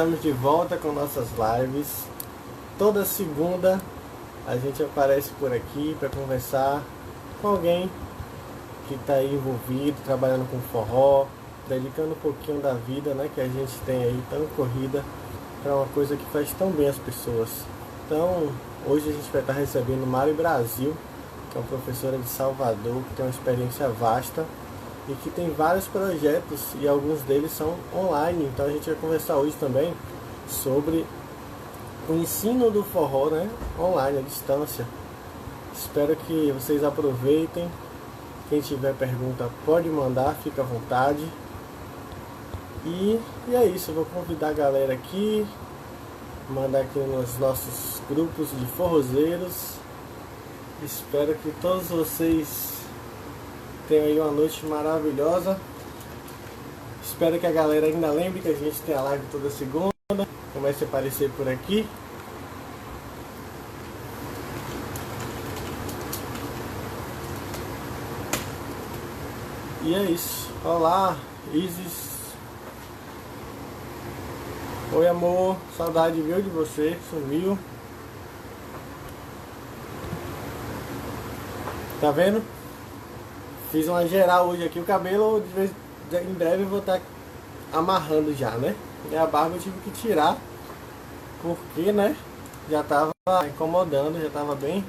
Estamos de volta com nossas lives. Toda segunda a gente aparece por aqui para conversar com alguém que está envolvido, trabalhando com forró, dedicando um pouquinho da vida né, que a gente tem aí tão corrida para uma coisa que faz tão bem as pessoas. Então, hoje a gente vai estar recebendo Mari Brasil, que é uma professora de Salvador, que tem uma experiência vasta e que tem vários projetos e alguns deles são online. Então a gente vai conversar hoje também sobre o ensino do forró né, online, à distância. Espero que vocês aproveitem. Quem tiver pergunta pode mandar, fica à vontade. E, e é isso, eu vou convidar a galera aqui, mandar aqui nos nossos grupos de forrozeiros. Espero que todos vocês tenham aí uma noite maravilhosa. Espero que a galera ainda lembre que a gente tem a live toda segunda. Comece a aparecer por aqui. E é isso. Olá, Isis. Oi amor, saudade viu de você, sumiu. Tá vendo? Fiz uma geral hoje aqui, o cabelo vez, em breve eu vou estar tá amarrando já, né? E a barba eu tive que tirar, porque, né? Já tava incomodando, já tava bem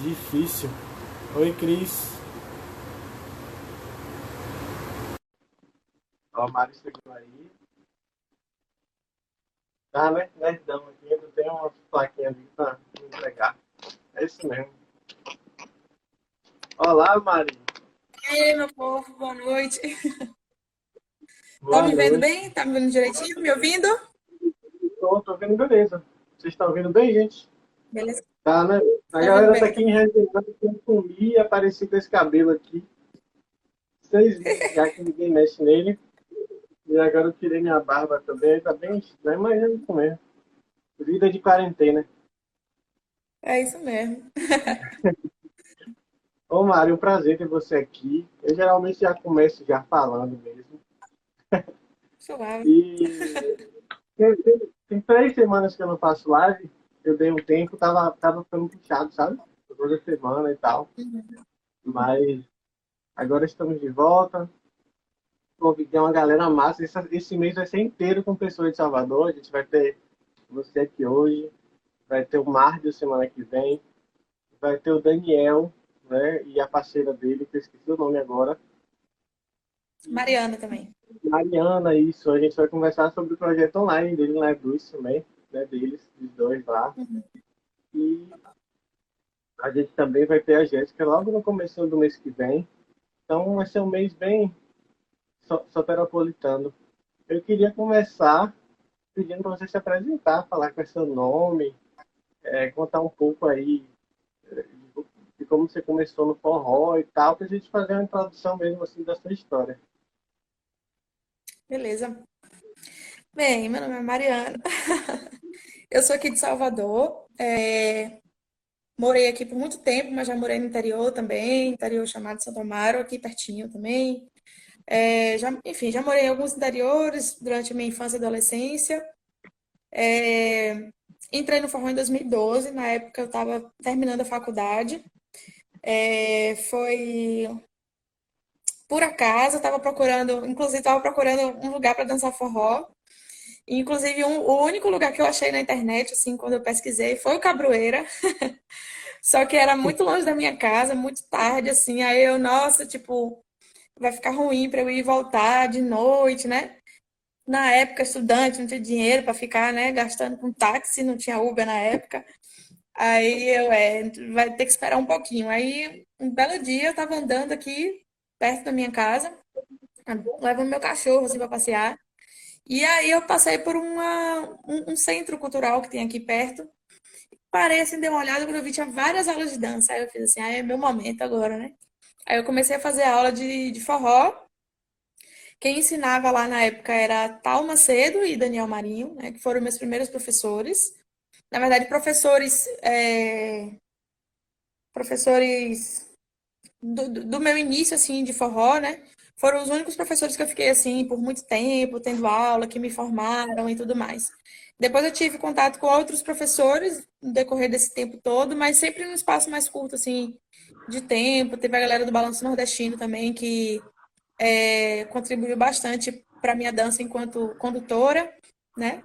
difícil. Oi Cris. Ó, o Mário chegou aí. Tá, né? Nerdão aqui, ainda tem uma plaquinha ali pra entregar. É isso mesmo. Olá, Mari. E aí, meu povo, boa noite. Boa tá me vendo bem? Tá me vendo direitinho? Me ouvindo? Tô, tô vendo beleza. Vocês estão ouvindo bem, gente? Beleza. Tá, né? A tá galera tá aqui em Resenha tem comi e apareci com esse cabelo aqui. Vocês já que ninguém mexe nele. E agora eu tirei minha barba também, tá bem estranho, mas é isso mesmo. Vida de quarentena. É isso mesmo. Ô, Mário, um prazer ter você aqui. Eu geralmente já começo já falando mesmo. Suave. E tem, tem, tem, três semanas que eu não faço live. Eu dei um tempo, tava, tava ficando puxado, sabe? Toda semana e tal. Uhum. Mas agora estamos de volta. Convidei uma galera massa. Esse, esse mês vai ser inteiro com pessoas de Salvador. A gente vai ter você aqui hoje. Vai ter o Márcio semana que vem. Vai ter o Daniel né? E a parceira dele, que eu esqueci o nome agora. Mariana também. Mariana, isso. A gente vai conversar sobre o projeto online dele na Luz também, né? Deles, dos dois lá. Uhum. E a gente também vai ter a Jéssica logo no começo do mês que vem. Então vai ser um mês bem soteropolitano. Eu queria começar pedindo para você se apresentar, falar com seu nome, é, contar um pouco aí de como você começou no forró e tal, para a gente fazer uma introdução mesmo assim da sua história. Beleza. Bem, meu nome é Mariana. Eu sou aqui de Salvador. É... Morei aqui por muito tempo, mas já morei no interior também, interior chamado Santo Amaro, aqui pertinho também. É, já, enfim, já morei em alguns interiores durante a minha infância e adolescência. É, entrei no forró em 2012, na época eu estava terminando a faculdade. É, foi por acaso, estava procurando, inclusive estava procurando um lugar para dançar forró. Inclusive, um, o único lugar que eu achei na internet, assim, quando eu pesquisei, foi o Cabroeira. Só que era muito longe da minha casa, muito tarde, assim. Aí eu, nossa, tipo, vai ficar ruim para eu ir voltar de noite, né? Na época, estudante, não tinha dinheiro para ficar, né, gastando com táxi, não tinha Uber na época. Aí eu, é, vai ter que esperar um pouquinho. Aí, um belo dia, eu tava andando aqui, perto da minha casa, levando meu cachorro, assim, pra passear. E aí eu passei por uma, um, um centro cultural que tem aqui perto. Parei, assim, dei uma olhada, quando eu vi, tinha várias aulas de dança. Aí eu fiz assim, ah, é meu momento agora, né? Aí eu comecei a fazer aula de, de forró. Quem ensinava lá na época era Tal Macedo e Daniel Marinho, né, que foram meus primeiros professores na verdade, professores, é, professores do, do, meu início, assim, de forró, né? foram os únicos professores que eu fiquei assim por muito tempo, tendo aula, que me formaram e tudo mais. Depois eu tive contato com outros professores no decorrer desse tempo todo, mas sempre num espaço mais curto, assim, de tempo. Teve a galera do Balanço Nordestino também, que é, contribuiu bastante para minha dança enquanto condutora, né?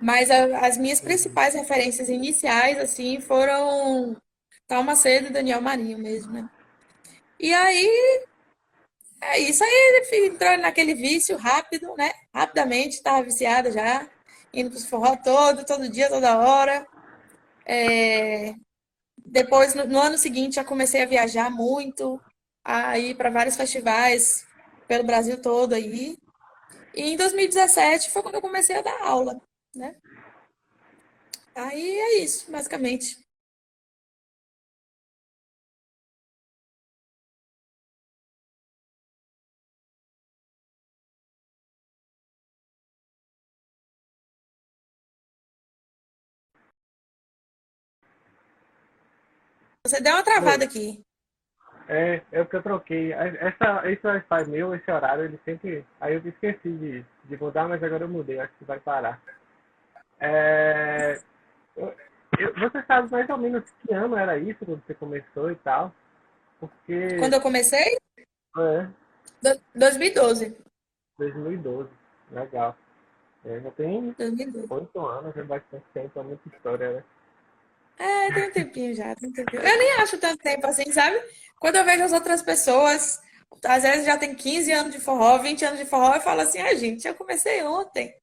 Mas a, as minhas principais referências iniciais, assim, foram Thalma Macedo e Daniel Marinho mesmo, né? E aí, é isso aí, entrou naquele vício rápido, né? Rapidamente, estava viciada já, indo para o forró todo, todo dia, toda hora. É... Depois, no, no, ano seguinte, já comecei a viajar muito, a ir para vários festivais pelo Brasil todo aí. E em 2017 foi quando eu comecei a dar aula, né? Aí é isso, basicamente. Você deu uma travada aqui. É, é o que eu troquei. Essa, esse Wi-Fi meu, esse horário, ele sempre. Aí eu esqueci de, de mudar, mas agora eu mudei, acho que vai parar. É, você sabe mais ou menos que ano era isso quando você começou e tal? Porque. Quando eu comecei? É. Do, 2012. 2012, legal. É, já tem oito anos, é bastante tempo, é muita história, né? É, tem um tempinho já, tem um tempinho. Eu nem acho tanto tempo assim, sabe? Quando eu vejo as outras pessoas, às vezes já tem 15 anos de forró, 20 anos de forró, eu falo assim, ah, gente, eu comecei ontem.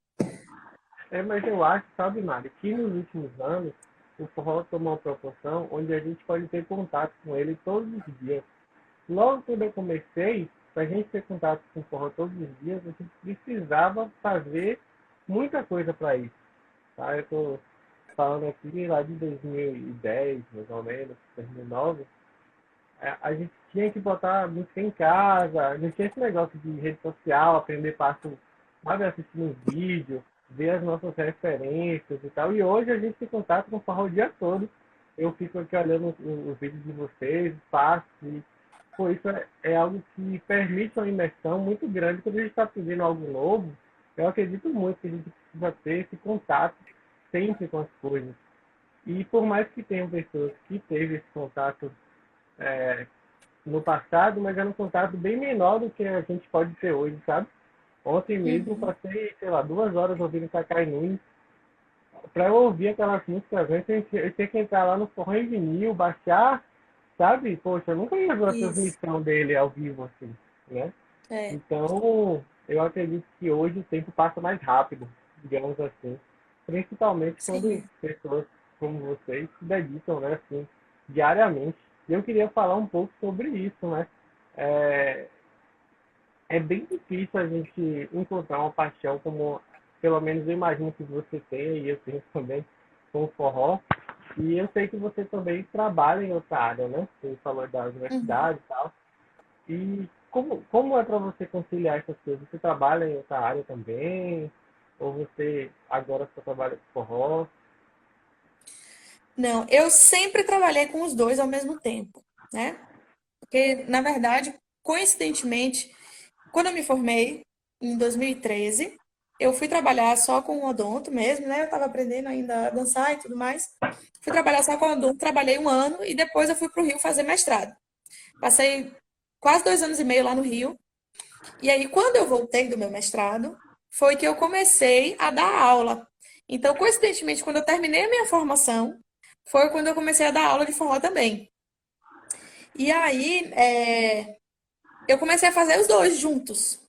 É, mas eu acho, sabe, Mari, que nos últimos anos o forró tomou uma proporção onde a gente pode ter contato com ele todos os dias. Logo quando eu comecei, para a gente ter contato com o forró todos os dias, a gente precisava fazer muita coisa para isso. Tá? Eu tô falando aqui lá de 2010, mais ou menos, 2009, é, a gente tinha que botar música em casa, não tinha esse negócio de rede social, aprender passo, sabe, assistindo um vídeo, ver as nossas referências e tal. E hoje a gente tem contato com o forró o dia todo. Eu fico aqui olhando os, vídeos de vocês, faço, e isso é, é, algo que permite uma imersão muito grande. Quando a gente está pedindo algo novo, eu acredito muito que a gente precisa ter esse contato sempre com as coisas. E por mais que tenham pessoas que teve esse contato é, no passado, mas era um contato bem menor do que a gente pode ter hoje, sabe? Ontem mesmo uhum. passei, sei lá, duas horas ouvindo Cacai Nunes. Pra eu ouvir aquelas músicas antes, eu tinha que entrar lá no forró em vinil, baixar, sabe? Poxa, eu nunca ia ver a transmissão dele ao vivo assim, né? É. Então, eu acredito que hoje o tempo passa mais rápido, digamos assim. Principalmente Sim. quando pessoas como vocês se dedicam, né, assim, diariamente. E eu queria falar um pouco sobre isso, né? É, é bem difícil a gente encontrar uma paixão como, pelo menos eu imagino que você tem, e eu tenho também, com o forró. E eu sei que você também trabalha em outra área, né? Você falou da universidade uhum. e tal. E como, como é para você conciliar essas coisas? Você trabalha em outra área também? Ou você agora só trabalha com forró? Não, eu sempre trabalhei com os dois ao mesmo tempo, né? Porque, na verdade, coincidentemente, quando eu me formei, em 2013, eu fui trabalhar só com odonto mesmo, né? Eu estava aprendendo ainda a dançar e tudo mais. Fui trabalhar só com odonto, trabalhei um ano e depois eu fui para o Rio fazer mestrado. Passei quase dois anos e meio lá no Rio. E aí, quando eu voltei do meu mestrado, foi que eu comecei a dar aula. Então, coincidentemente, quando eu terminei a minha formação, foi quando eu comecei a dar aula de forró também. E aí, é, eu comecei a fazer os dois juntos,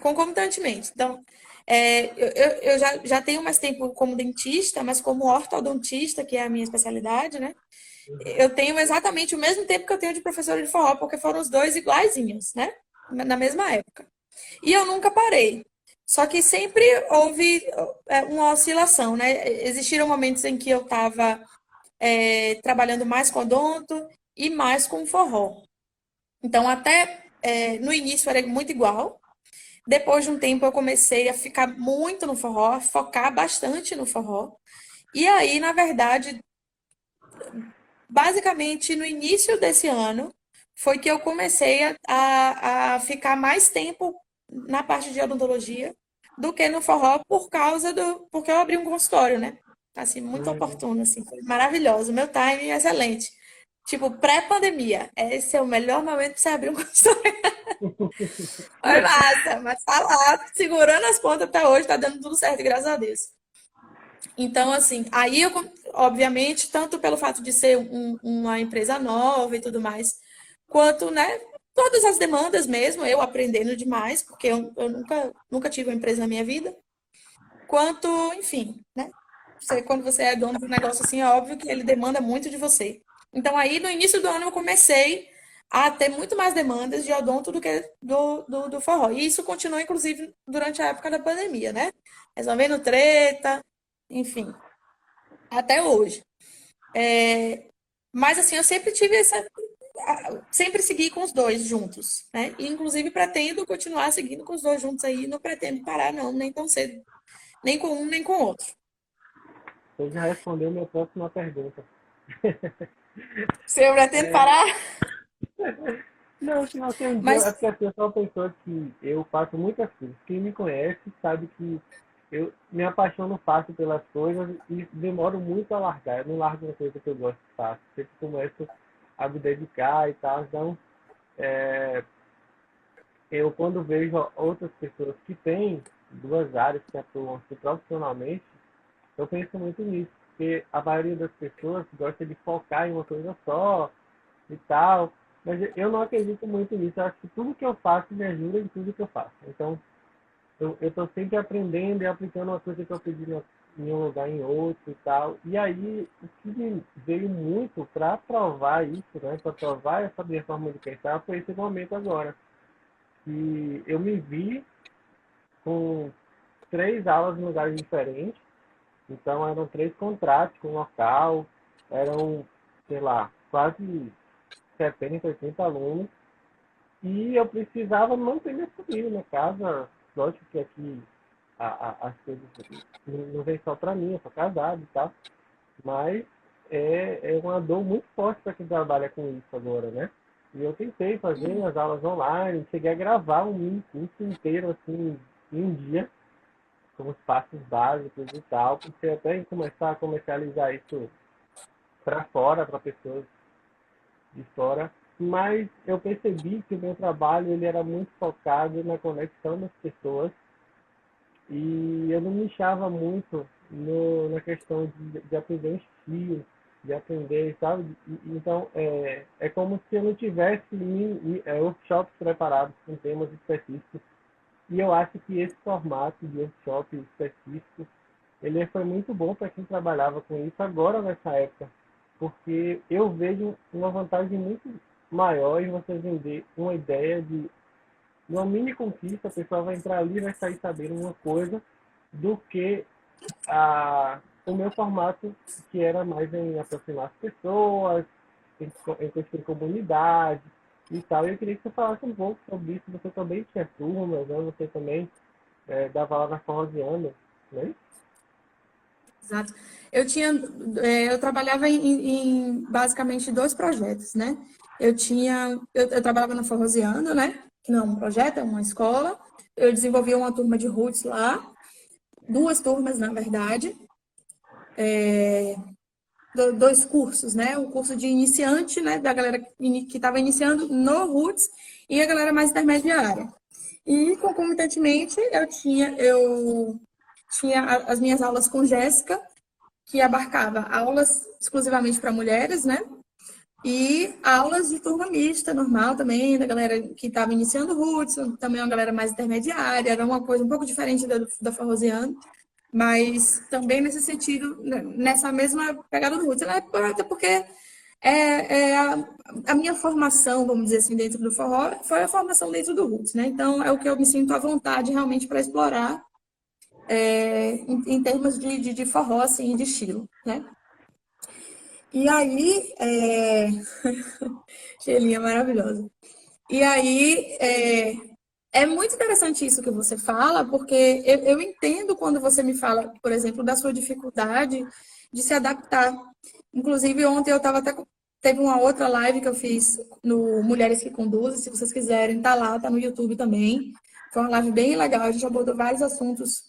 concomitantemente. Então, é, eu, eu já, já tenho mais tempo como dentista, mas como ortodontista, que é a minha especialidade, né? Eu tenho exatamente o mesmo tempo que eu tenho de professora de forró, porque foram os dois iguaizinhos, né? Na mesma época. E eu nunca parei. Só que sempre houve é, uma oscilação, né? Existiram momentos em que eu estava é, trabalhando mais com odonto e mais com forró. Então, até é, no início era muito igual. Depois de um tempo, eu comecei a ficar muito no forró, a focar bastante no forró. E aí, na verdade, basicamente, no início desse ano, foi que eu comecei a, a, a ficar mais tempo na parte de odontologia do que no forró por causa do. Porque eu abri um consultório, né? Assim, muito uhum. oportuno, assim, maravilhoso. Meu timing é excelente. Tipo, pré-pandemia. Esse é o melhor momento para você abrir um consultório. foi massa, mas tá lá, segurando as pontas até hoje, tá dando tudo certo, graças a Deus. Então, assim, aí eu, obviamente, tanto pelo fato de ser um, uma empresa nova e tudo mais, quanto, né, todas as demandas mesmo, eu aprendendo demais, porque eu, eu nunca, nunca tive uma empresa na minha vida, quanto, enfim, né, você, quando você é dono do negócio assim, é óbvio que ele demanda muito de você. Então, aí, no início do ano, eu comecei a ter muito mais demandas de odonto do que do, do, do forró. E isso continua, inclusive, durante a época da pandemia, né? Resolvendo treta, enfim, até hoje. É, mas, assim, eu sempre tive essa, sempre seguir com os dois juntos, né? E, inclusive pretendo continuar seguindo com os dois juntos aí, não pretendo parar não, nem tão cedo, nem com um nem com o outro. Você já respondeu minha próxima pergunta. Você pretende é... parar? Não, se não tem um Mas... dia, porque a pessoa pensou que eu faço muitas coisas. Quem me conhece sabe que eu me apaixono fácil pelas coisas e demoro muito a largar. Eu não largo uma coisa que eu gosto de fazer. Sempre começo a me dedicar e tal. Então, é, eu quando vejo outras pessoas que têm duas áreas que atuam assim, profissionalmente, eu penso muito nisso, porque a maioria das pessoas gosta de focar em uma coisa só e tal, mas eu não acredito muito nisso. Eu acho que tudo que eu faço me ajuda em tudo que eu faço. Então, eu estou sempre aprendendo e aplicando uma coisa que eu aprendi em um lugar em outro e tal. E aí, o que veio muito para provar isso, né, para provar essa minha forma de pensar, foi esse momento agora. Que eu me vi com três aulas em lugares diferentes. Então, eram três contratos com o local, eram, sei lá, quase 70, 80 alunos. E eu precisava manter minha família na casa. Lógico que aqui a, a, as coisas não vem só para mim, eu sou casado e tal, mas é, é uma dor muito forte para quem trabalha com isso agora, né? E eu tentei fazer as aulas online, cheguei a gravar um mini curso inteiro, assim, em um dia, com os passos básicos e tal, porque até começar a comercializar isso para fora, para pessoas de fora. Mas eu percebi que o meu trabalho ele era muito focado na conexão das pessoas e eu não me achava muito no, na questão de, de aprender estilo, de aprender, sabe? Então, é, é como se eu não tivesse é, workshops preparados com temas específicos. E eu acho que esse formato de workshop específico, ele foi muito bom para quem trabalhava com isso agora nessa época. Porque eu vejo uma vantagem muito maior em você vender uma ideia de numa mini conquista, a pessoa vai entrar ali e vai sair sabendo uma coisa do que a, o meu formato, que era mais em aproximar as pessoas, em, em construir comunidade e tal. Eu queria que você falasse um pouco sobre isso. Você também tinha turmas, né? você também é, dava lá na Forrosiana, né? Exato. Eu tinha, é, eu trabalhava em, em, basicamente dois projetos, né? Eu tinha, eu, eu trabalhava na Forrosiana, né? que não é um projeto, é uma escola. Eu desenvolvi uma turma de roots lá, duas turmas, na verdade. É, dois cursos, né? O curso de iniciante, né? Da galera que estava iniciando no Roots e a galera mais intermediária. E concomitantemente eu tinha eu tinha as minhas aulas com Jéssica, que abarcava aulas exclusivamente para mulheres, né? E aulas de turma mista, normal também, da galera que estava iniciando o Roots, também uma galera mais intermediária, era uma coisa um pouco diferente da, da Farrosiano, mas também nesse sentido, né, nessa mesma pegada do Roots. Até porque é, é a, a, minha formação, vamos dizer assim, dentro do forró, foi a formação dentro do Roots, né? Então, é o que eu me sinto à vontade realmente para explorar é, em, em, termos de, de, de forró, assim, de estilo, né? E aí, é... Gelinha maravilhosa. E aí, é... é muito interessante isso que você fala, porque eu, eu entendo quando você me fala, por exemplo, da sua dificuldade de se adaptar. Inclusive, ontem eu estava até Teve uma outra live que eu fiz no Mulheres que Conduzem, se vocês quiserem, tá lá, tá no YouTube também. Foi uma live bem legal, a gente abordou vários assuntos,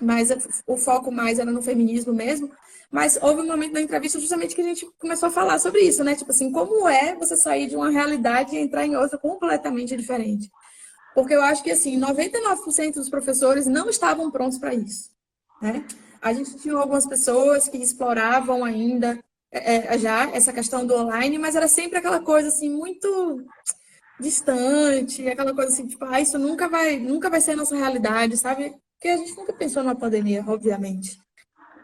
mas o foco mais era no feminismo mesmo. Mas houve um momento na entrevista justamente que a gente começou a falar sobre isso, né? Tipo assim, como é você sair de uma realidade e entrar em outra completamente diferente? Porque eu acho que, assim, 99% dos professores não estavam prontos para isso, né? A gente tinha algumas pessoas que exploravam ainda é, é, já essa questão do online, mas era sempre aquela coisa assim muito distante, aquela coisa assim, tipo, ah, isso nunca vai, nunca vai ser nossa realidade, sabe? Porque a gente nunca pensou numa pandemia, obviamente.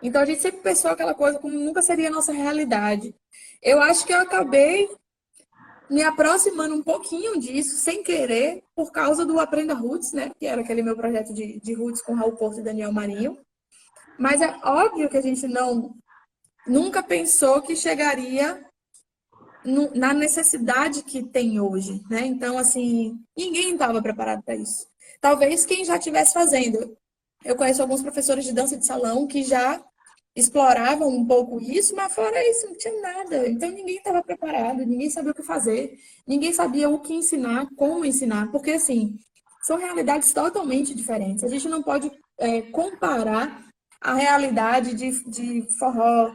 Então a gente sempre pensou aquela coisa como nunca seria nossa realidade. Eu acho que eu acabei me aproximando um pouquinho disso, sem querer, por causa do Aprenda Roots, né? Que era aquele meu projeto de, de Roots com Raul Porto e Daniel Marinho. Mas é óbvio que a gente não nunca pensou que chegaria no, na necessidade que tem hoje, né? Então, assim, ninguém estava preparado para isso. Talvez quem já estivesse fazendo. Eu conheço alguns professores de dança de salão que já exploravam um pouco isso, mas fora isso não tinha nada. Então ninguém estava preparado, ninguém sabia o que fazer, ninguém sabia o que ensinar, como ensinar, porque assim são realidades totalmente diferentes. A gente não pode é, comparar a realidade de, de forró,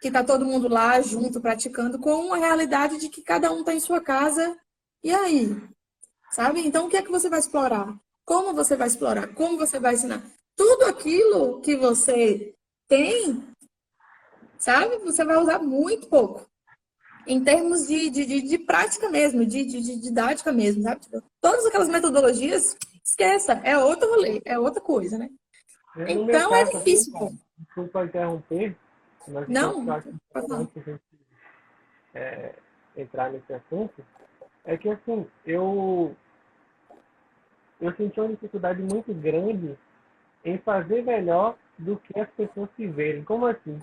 que está todo mundo lá junto praticando, com a realidade de que cada um está em sua casa. E aí? Sabe? Então, o que é que você vai explorar? Como você vai explorar? Como você vai ensinar? Tudo aquilo que você tem, sabe? Você vai usar muito pouco. Em termos de, de, de, de prática mesmo, de, de, de, didática mesmo, sabe? Tipo, todas aquelas metodologias, esqueça, é outro rolê, é outra coisa, né? então é difícil. Desculpa interromper, mas não, eu acho importante a gente é, entrar nesse assunto, é que assim, eu, eu senti uma dificuldade muito grande em fazer melhor do que as pessoas se verem. Como assim?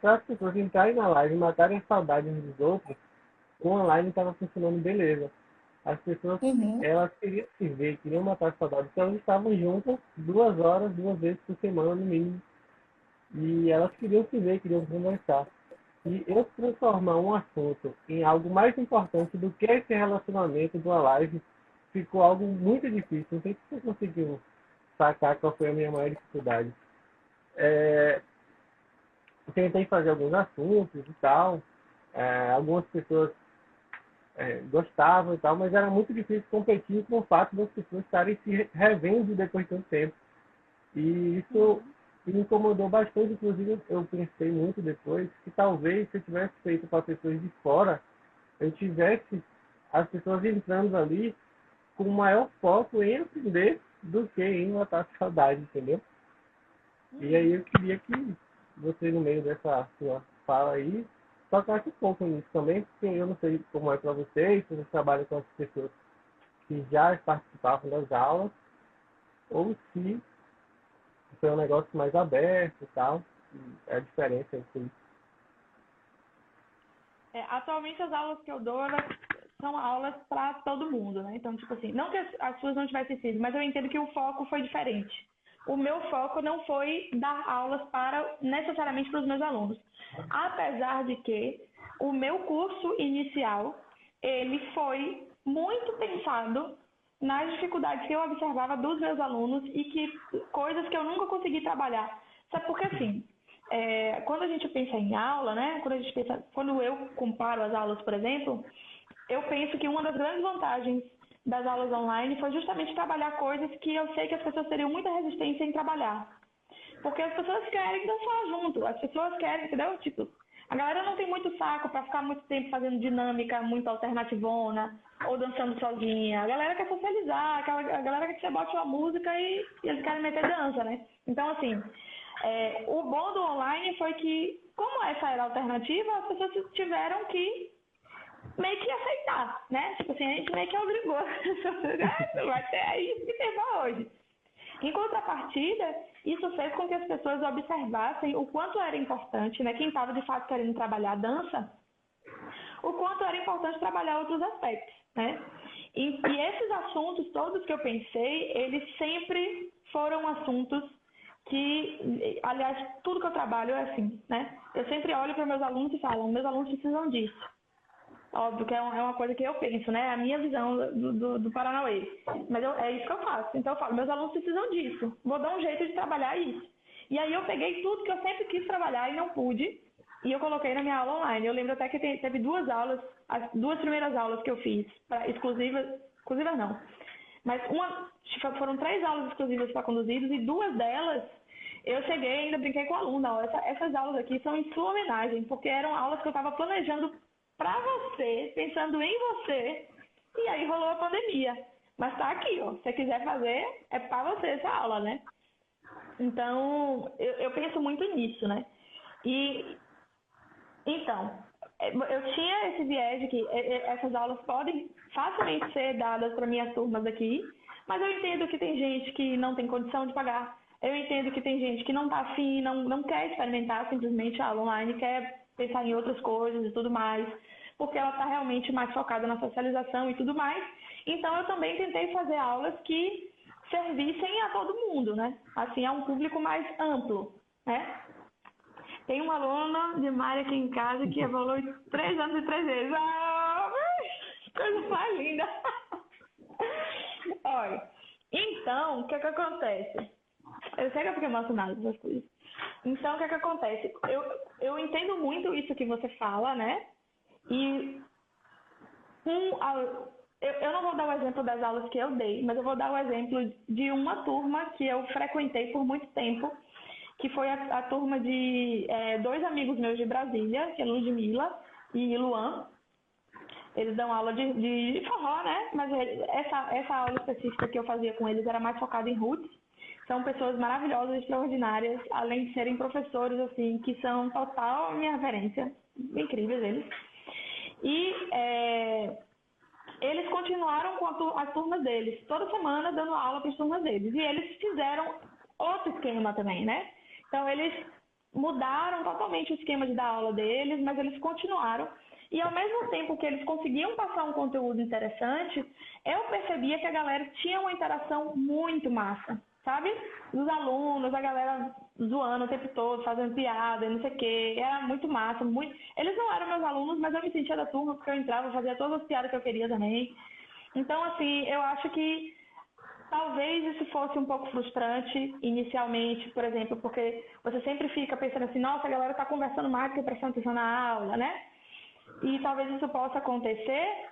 Para as pessoas entrarem na live e matarem a saudade uns dos outros, o online estava funcionando beleza. As pessoas, uhum. elas queriam se ver, queriam matar a saudade, então elas estavam juntas duas horas, duas vezes por semana no mínimo. E elas queriam se ver, queriam conversar. E eu transformar um assunto em algo mais importante do que esse relacionamento de uma live ficou algo muito difícil. Não sei se você conseguiu sacar qual foi a minha maior dificuldade. É, tentei fazer alguns assuntos e tal. É, algumas pessoas é, gostavam e tal, mas era muito difícil competir com o fato das pessoas estarem se revendo depois de um tempo. E isso me incomodou bastante, inclusive eu pensei muito depois que talvez se eu tivesse feito para pessoas de fora, eu tivesse as pessoas entrando ali com maior foco em aprender do que em matar a saudade, entendeu? E aí eu queria que você, no meio dessa sua fala aí, tocasse um pouco nisso também, porque eu não sei como é para vocês, se você trabalha com as pessoas que já participavam das aulas, ou se foi um negócio mais aberto e tal, é a diferença entre isso. É, atualmente as aulas que eu dou, elas são aulas para todo mundo, né? Então, tipo assim, não que as suas não tivessem sido, mas eu entendo que o foco foi diferente o meu foco não foi dar aulas para necessariamente para os meus alunos. Apesar de que o meu curso inicial, ele foi muito pensado nas dificuldades que eu observava dos meus alunos e que coisas que eu nunca consegui trabalhar. Sabe porque assim, é, quando a gente pensa em aula, né? Quando a gente pensa, quando eu comparo as aulas, por exemplo, eu penso que uma das grandes vantagens das aulas online foi justamente trabalhar coisas que eu sei que as pessoas teriam muita resistência em trabalhar. Porque as pessoas querem dançar junto, as pessoas querem, entendeu? Tipo, a galera não tem muito saco para ficar muito tempo fazendo dinâmica muito alternativona ou dançando sozinha. A galera quer socializar, a galera quer que você bote uma música e, e eles querem meter dança, né? Então, assim, é, o bom do online foi que, como essa era alternativa, as pessoas tiveram que meio que aceitar, né? Tipo assim, a gente meio que obrigou. Vai ter aí que terminar hoje. Em contrapartida, isso fez com que as pessoas observassem o quanto era importante, né? Quem estava de fato querendo trabalhar a dança, o quanto era importante trabalhar outros aspectos, né? E, e esses assuntos todos que eu pensei, eles sempre foram assuntos que, aliás, tudo que eu trabalho é assim, né? Eu sempre olho para meus alunos e falo, meus alunos precisam disso Óbvio que é, é uma coisa que eu penso, né? É a minha visão do, do, do Paranauê. Mas eu, é isso que eu faço. Então eu falo, meus alunos precisam disso. Vou dar um jeito de trabalhar isso. E aí eu peguei tudo que eu sempre quis trabalhar e não pude. E eu coloquei na minha aula online. Eu lembro até que teve duas aulas, as duas primeiras aulas que eu fiz, pra, exclusivas, exclusivas não. Mas uma, foram três aulas exclusivas para conduzidos e duas delas eu cheguei ainda brinquei com o aluno. Essa, essas aulas aqui são em sua homenagem, porque eram aulas que eu estava planejando para você, pensando em você, e aí rolou a pandemia. Mas tá aqui, ó. Se você quiser fazer, é para você essa aula, né? Então, eu, eu penso muito nisso, né? E então, é, eu tinha esse viés de que é, é, essas aulas podem facilmente ser dadas para minhas turmas aqui, mas eu entendo que tem gente que não tem condição de pagar. Eu entendo que tem gente que não está afim, não, não quer experimentar simplesmente a aula online, quer pensar em outras coisas e tudo mais, porque ela está realmente mais focada na socialização e tudo mais. Então, eu também tentei fazer aulas que servissem a todo mundo, né? Assim, a um público mais amplo, né? Tem uma aluna de Mária aqui em casa que evoluiu três anos e três vezes. Ah, coisa mais linda. Olha, então, o que é que acontece? Eu sei que eu fiquei emocionada com essas coisas. Então, o que é que acontece? Eu, eu entendo muito isso que você fala, né? E um, eu, eu não vou dar o exemplo das aulas que eu dei, mas eu vou dar o exemplo de uma turma que eu frequentei por muito tempo que foi a, a turma de é, dois amigos meus de Brasília, que é Ludmilla e Luan. Eles dão aula de, de forró, né? Mas essa, essa aula específica que eu fazia com eles era mais focada em roots. São pessoas maravilhosas, extraordinárias, além de serem professores, assim, que são total minha referência. Incríveis eles. E é, eles continuaram com as turmas deles, toda semana dando aula para as turmas deles. E eles fizeram outro esquema também, né? Então, eles mudaram totalmente o esquema de dar aula deles, mas eles continuaram. E ao mesmo tempo que eles conseguiam passar um conteúdo interessante, eu percebia que a galera tinha uma interação muito massa, sabe? Os alunos, a galera zoando o tempo todo, fazendo piada, não sei o quê. Era muito massa. Muito... Eles não eram meus alunos, mas eu me sentia da turma porque eu entrava, fazia todas as piadas que eu queria também. Então, assim, eu acho que Talvez isso fosse um pouco frustrante inicialmente, por exemplo, porque você sempre fica pensando assim, nossa, a galera está conversando mais que prestando atenção na aula, né? E talvez isso possa acontecer,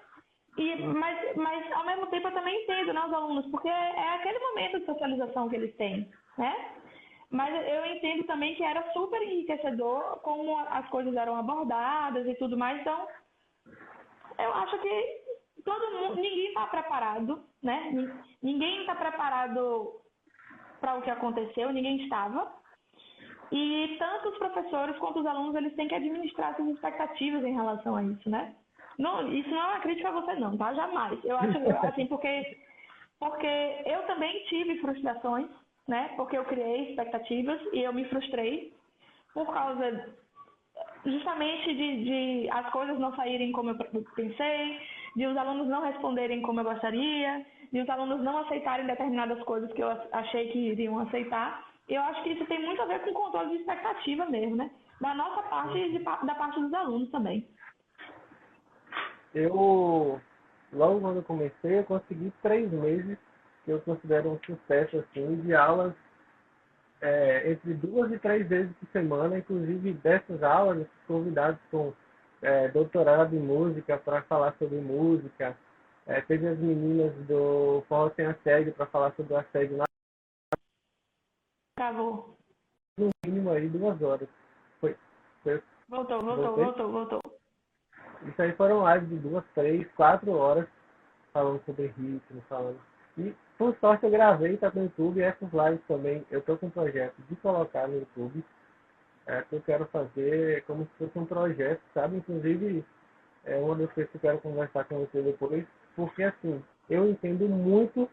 e, mas, mas ao mesmo tempo eu também entendo né, os alunos, porque é aquele momento de socialização que eles têm, né? Mas eu entendo também que era super enriquecedor como as coisas eram abordadas e tudo mais, então eu acho que todo mundo, ninguém está preparado, né? Ninguém está preparado para o que aconteceu, ninguém estava. E tanto os professores quanto os alunos, eles têm que administrar suas expectativas em relação a isso, né? Não, isso não é uma crítica a você não, tá? Jamais. Eu acho assim, porque, porque eu também tive frustrações, né? Porque eu criei expectativas e eu me frustrei por causa justamente de, de as coisas não saírem como eu pensei, de os alunos não responderem como eu gostaria, de os alunos não aceitarem determinadas coisas que eu achei que iriam aceitar. Eu acho que isso tem muito a ver com controle de expectativa mesmo, né? Da nossa parte e da parte dos alunos também. Eu, logo quando eu comecei, eu consegui três meses que eu considero um sucesso, assim, de aulas é, entre duas e três vezes por semana, inclusive dessas aulas, convidados com é, doutorado em música para falar sobre música. É, teve as meninas do Forró Sem Assédio para falar sobre o assédio na. Travou. No mínimo aí duas horas. Foi. foi... Voltou, voltou, Voltei? voltou, voltou. Isso aí foram lives de duas, três, quatro horas falando sobre ritmo, falando. E por sorte eu gravei, tá no YouTube, e essas lives também, eu tô com um projeto de colocar no YouTube é, que eu quero fazer como se fosse um projeto, sabe? Inclusive, é uma das coisas que eu quero conversar com você depois, porque assim, eu entendo muito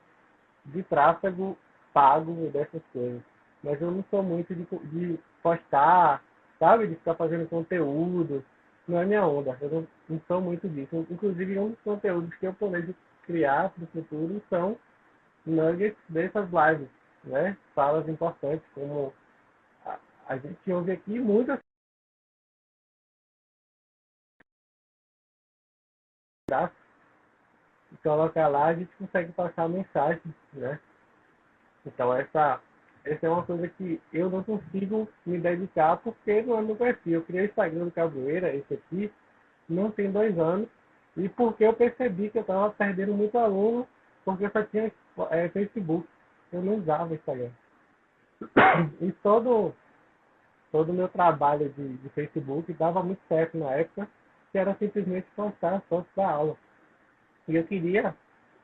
de tráfego pago dessas coisas, mas eu não sou muito de, de postar, sabe? De ficar fazendo conteúdo, não é minha onda, eu não, não sou muito disso. Inclusive, um dos conteúdos que eu planejo criar para o futuro são nuggets dessas lives, né? Falas importantes como a gente ouve aqui muitas traço, e colocar lá, a gente consegue passar a mensagem, né? Então essa, essa é uma coisa que eu não consigo me dedicar porque não é meu perfil. Eu criei o Instagram do Caboeira, esse aqui, não tem dois anos, e porque eu percebi que eu estava perdendo muito aluno, porque eu só tinha é, Facebook. Eu não usava Instagram. E todo todo o meu trabalho de, de Facebook dava muito certo na época, que era simplesmente postar fotos da aula. E eu queria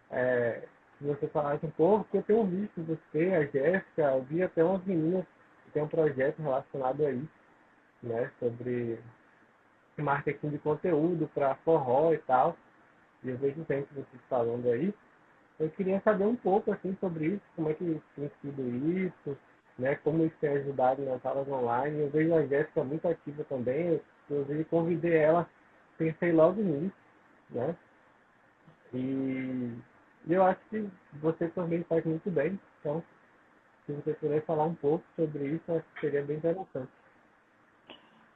é, você falasse um pouco, porque eu tenho visto você, a Jéssica, eu vi até umas meninas que tem um projeto relacionado a isso, né, sobre marketing de conteúdo para forró e tal. E eu vejo sempre vocês falando aí. Eu queria saber um pouco assim sobre isso, como é que tem sido isso, né, como isso tem ajudado nas aulas online. Eu vejo a Jéssica muito ativa também, eu convidei ela, pensei logo nisso, né? E eu acho que você também faz muito bem, então se você puder falar um pouco sobre isso, acho que seria bem interessante.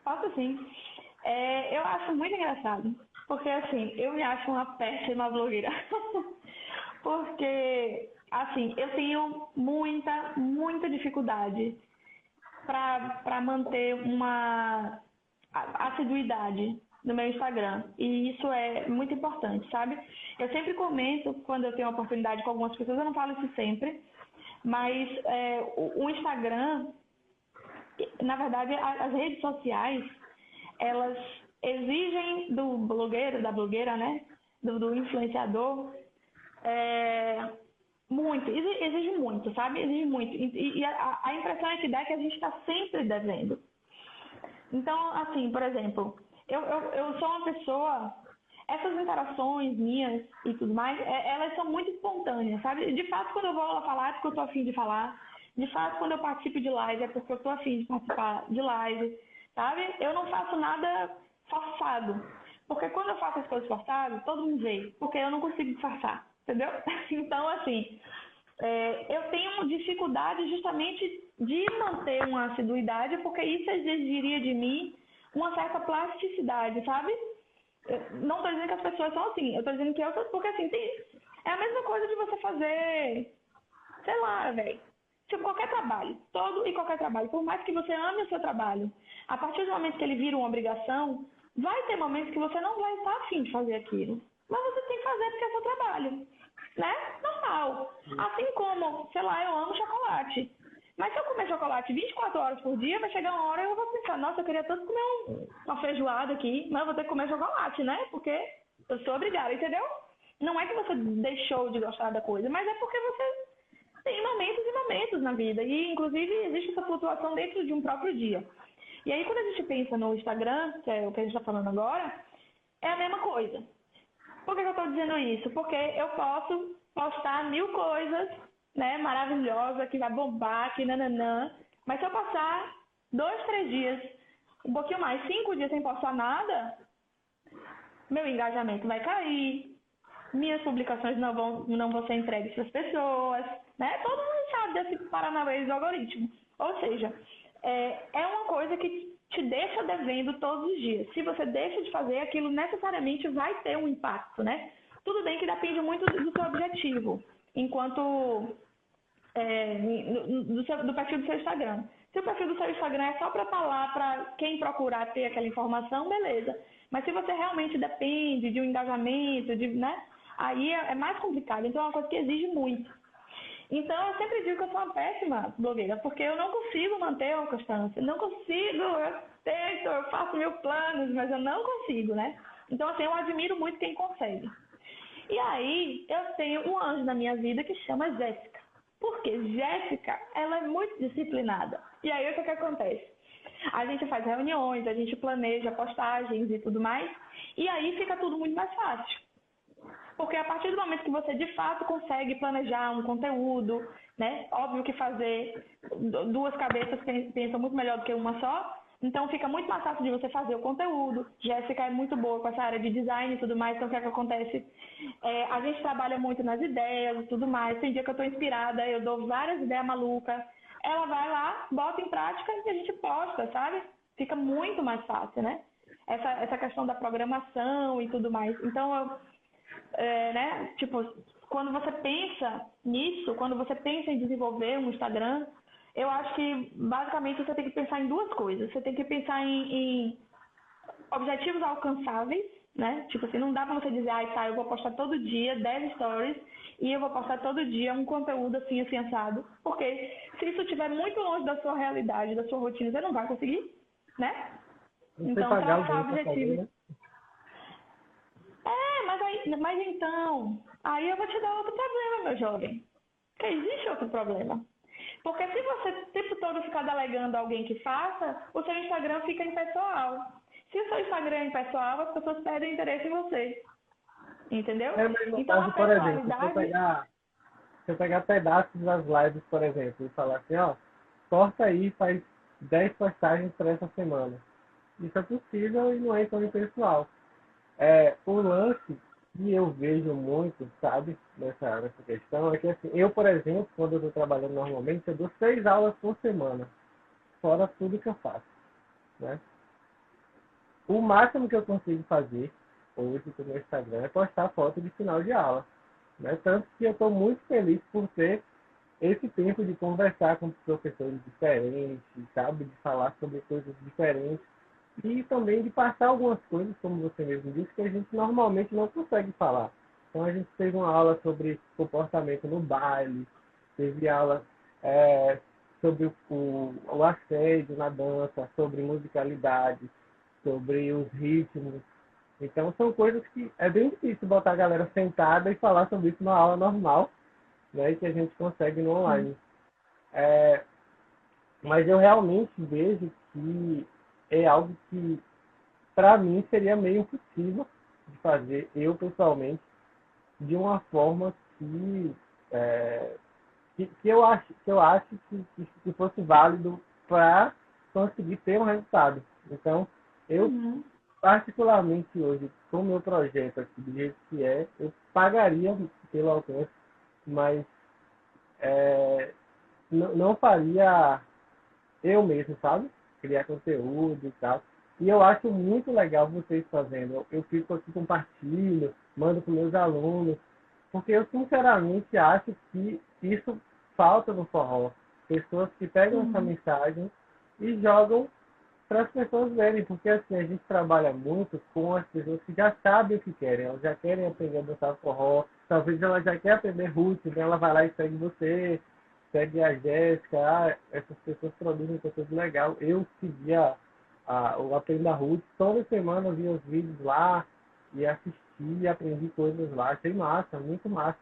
Posso sim. É, eu acho muito engraçado, porque assim, eu me acho uma péssima blogueira. porque assim, eu tenho muita, muita dificuldade para manter uma assiduidade no meu Instagram. E isso é muito importante, sabe? Eu sempre comento quando eu tenho oportunidade com algumas pessoas, eu não falo isso sempre, mas é, o, o Instagram, na verdade, as redes sociais, elas exigem do blogueiro, da blogueira, né? Do, do influenciador, é, muito, exige muito, sabe? Exige muito. E, e a, a, impressão é que dá que a gente está sempre devendo. Então, assim, por exemplo, eu, eu, eu sou uma pessoa. Essas interações minhas e tudo mais, é, elas são muito espontâneas, sabe? De fato, quando eu vou falar, é porque eu tô afim de falar. De fato, quando eu participo de live, é porque eu tô afim de participar de live, sabe? Eu não faço nada forçado. Porque quando eu faço as coisas forçadas, todo mundo vê. Porque eu não consigo disfarçar entendeu? Então, assim, é, eu tenho dificuldade justamente de manter uma assiduidade, porque isso exigiria de mim uma certa plasticidade, sabe? Eu não estou dizendo que as pessoas são assim, eu estou dizendo que eu sou, porque assim, tem, é a mesma coisa de você fazer, sei lá, velho, tipo, qualquer trabalho, todo e qualquer trabalho, por mais que você ame o seu trabalho, a partir do momento que ele vira uma obrigação, vai ter momentos que você não vai estar afim de fazer aquilo. Mas você tem que fazer porque é seu trabalho né? Normal. Assim como, sei lá, eu amo chocolate. Mas se eu comer chocolate 24 horas por dia, vai chegar uma hora e eu vou pensar, nossa, eu queria tanto comer um, uma feijoada aqui, mas eu vou ter que comer chocolate, né? Porque eu sou obrigada, entendeu? Não é que você deixou de gostar da coisa, mas é porque você tem momentos e momentos na vida. E, inclusive, existe essa flutuação dentro de um próprio dia. E aí, quando a gente pensa no Instagram, que é o que a gente está falando agora, é a mesma coisa. Por que eu estou dizendo isso? Porque eu posso postar mil coisas, né, maravilhosas, que vai bombar, que nananã, mas se eu passar dois, três dias, um pouquinho mais, cinco dias sem postar nada, meu engajamento vai cair, minhas publicações não vão, não vão ser entregues para as pessoas, né? Todo mundo sabe desse paranauê do algoritmo. Ou seja, é, é uma coisa que te deixa devendo todos os dias. Se você deixa de fazer, aquilo necessariamente vai ter um impacto, né? Tudo bem que depende muito do seu objetivo, enquanto é, do, seu, do, perfil do seu Instagram. Se o perfil do seu Instagram é só para estar tá para quem procurar ter aquela informação, beleza. Mas se você realmente depende de um engajamento, de, né? Aí é, é mais complicado. Então é uma coisa que exige muito. Então, eu sempre digo que eu sou uma péssima blogueira, porque eu não consigo manter uma constância. Não consigo, eu tento, eu faço mil planos, mas eu não consigo, né? Então, assim, eu admiro muito quem consegue. E aí, eu tenho um anjo na minha vida que chama Jéssica. Porque Jéssica, ela é muito disciplinada. E aí, o que, que acontece? A gente faz reuniões, a gente planeja postagens e tudo mais. E aí fica tudo muito mais fácil. Porque a partir do momento que você de fato consegue planejar um conteúdo, né? Óbvio que fazer duas cabeças pensam muito melhor do que uma só. Então fica muito mais fácil de você fazer o conteúdo. Jéssica é muito boa com essa área de design e tudo mais. Então o que é que acontece? É, a gente trabalha muito nas ideias e tudo mais. Tem dia que eu estou inspirada, eu dou várias ideias malucas. Ela vai lá, bota em prática e a gente posta, sabe? Fica muito mais fácil, né? Essa, essa questão da programação e tudo mais. Então é, né? Tipo, quando você pensa nisso, quando você pensa em desenvolver um Instagram, eu acho que basicamente você tem que pensar em duas coisas. Você tem que pensar em, em objetivos alcançáveis, né? Tipo assim, não dá pra você dizer, ai, ah, tá, eu vou postar todo dia 10 stories e eu vou postar todo dia um conteúdo assim, assim, assado. Porque se isso estiver muito longe da sua realidade, da sua rotina, você não vai conseguir, né? Não então, traçar objetivos. Né? É, mas, aí, mas então, aí eu vou te dar outro problema, meu jovem. Que existe outro problema. Porque se você o tempo todo ficar delegando alguém que faça, o seu Instagram fica impessoal. Se o seu Instagram é impessoal, as pessoas perdem interesse em você. Entendeu? É, então, caso, por exemplo, se eu, pegar, se eu pegar pedaços das lives, por exemplo, e falar assim, ó, corta aí faz 10 postagens para essa semana. Isso é possível e não é tão impessoal. É, o lance que eu vejo muito, sabe, nessa, nessa questão, é que assim, eu, por exemplo, quando eu estou trabalhando normalmente, eu dou seis aulas por semana, fora tudo que eu faço. Né? O máximo que eu consigo fazer hoje no meu Instagram é postar foto de final de aula. Né? Tanto que eu estou muito feliz por ter esse tempo de conversar com professores diferentes, sabe? De falar sobre coisas diferentes e também de passar algumas coisas, como você mesmo disse, que a gente normalmente não consegue falar. Então a gente teve uma aula sobre comportamento no baile, teve aula é, sobre o, o assédio na dança, sobre musicalidade, sobre os ritmos. Então são coisas que é bem difícil botar a galera sentada e falar sobre isso numa aula normal, né, que a gente consegue no online. É, mas eu realmente vejo que é algo que, para mim, seria meio impossível de fazer, eu pessoalmente, de uma forma que, é, que, que, eu acho, que, eu acho que, que fosse válido para conseguir ter um resultado. Então, eu, uhum. particularmente hoje, com o meu projeto aqui, do jeito que é, eu pagaria pelo alcance, mas é, não faria eu mesmo, sabe? Criar conteúdo e tal. E eu acho muito legal vocês fazendo. Eu fico aqui, compartilho, mando para meus alunos, porque eu sinceramente acho que isso falta no forró. Pessoas que pegam uhum. essa mensagem e jogam para as pessoas verem, porque assim, a gente trabalha muito com as pessoas que já sabem o que querem, elas já querem aprender a dançar forró, talvez ela já quer aprender root, então ela vai lá e segue você, segue a Jéssica, ah, essas pessoas produzem conteúdo legal. Eu seguia o Aprenda Ruth, toda semana via os vídeos lá e assisti, aprendi coisas lá, achei massa, muito massa.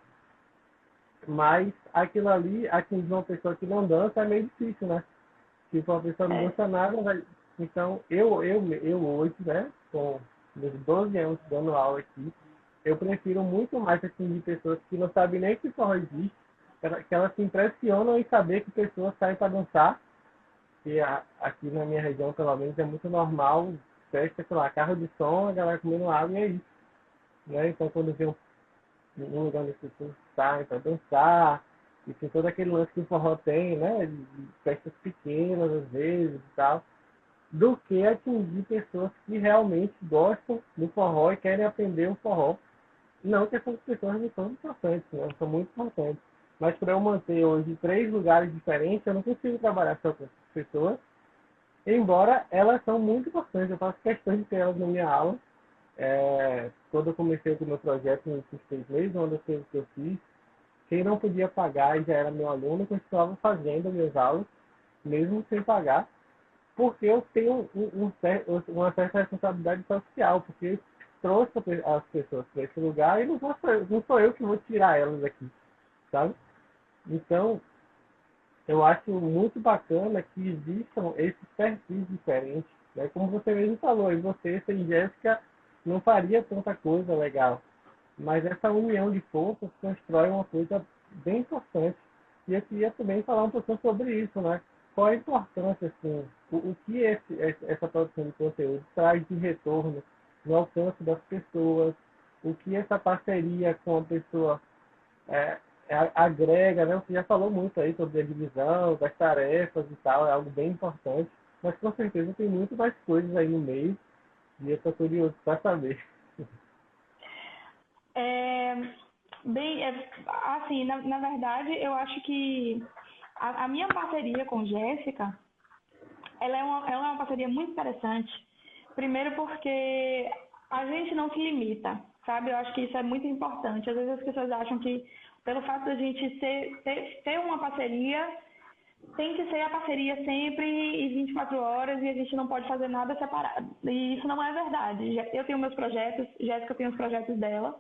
Mas aquilo ali, atingir uma pessoa que não dança é meio difícil, né? Tipo, a pessoa não é. dança nada, vai... então eu, eu, eu hoje, né, com meus 12 anos dando aula aqui, eu prefiro muito mais atingir pessoas que não sabem nem que forró existe, que elas se impressionam em saber que pessoas saem para dançar. E a, aqui na minha região, pelo menos, é muito normal, festa, sei lá, carro de som, a galera comendo água e é isso. Né? Então, quando vê um, um lugar onde as pessoas saem para dançar, e tem todo aquele lance que o forró tem, né? Festas pequenas, às vezes e tal, do que atingir pessoas que realmente gostam do forró e querem aprender o forró. Não que essas pessoas não são importantes, né? são muito importantes. Mas para eu manter hoje três lugares diferentes, eu não consigo trabalhar só com essas pessoas. Embora elas são muito importantes, eu faço questão de ter elas na minha aula. É, quando eu comecei com o meu projeto nos seis meses, eu fiz o que eu fiz, quem não podia pagar e já era meu aluno, continuava fazendo minhas aulas, mesmo sem pagar, porque eu tenho um, um, uma certa responsabilidade social, porque trouxe as pessoas para esse lugar e não, vou, não sou eu que vou tirar elas aqui, sabe? Então, eu acho muito bacana que existam esses perfis diferentes. Né? Como você mesmo falou, e você, sem Jéssica, não faria tanta coisa legal. Mas essa união de forças constrói uma coisa bem importante. E eu queria também falar um pouquinho sobre isso, né? Qual a importância, assim, o, o que esse, essa produção de conteúdo traz de retorno no alcance das pessoas, o que essa parceria com a pessoa é, agrega, né? Você já falou muito aí sobre a divisão das tarefas e tal, é algo bem importante, mas com certeza tem muito mais coisas aí no meio e eu estou curioso para saber. É, bem, é, assim, na, na verdade, eu acho que a, a minha parceria com Jéssica, ela é, ela é uma parceria muito interessante. Primeiro porque a gente não se limita, sabe? Eu acho que isso é muito importante. Às vezes as pessoas acham que pelo fato de a gente ser, ter, ter uma parceria, tem que ser a parceria sempre e 24 horas e a gente não pode fazer nada separado. E isso não é verdade. Eu tenho meus projetos, Jéssica tem os projetos dela.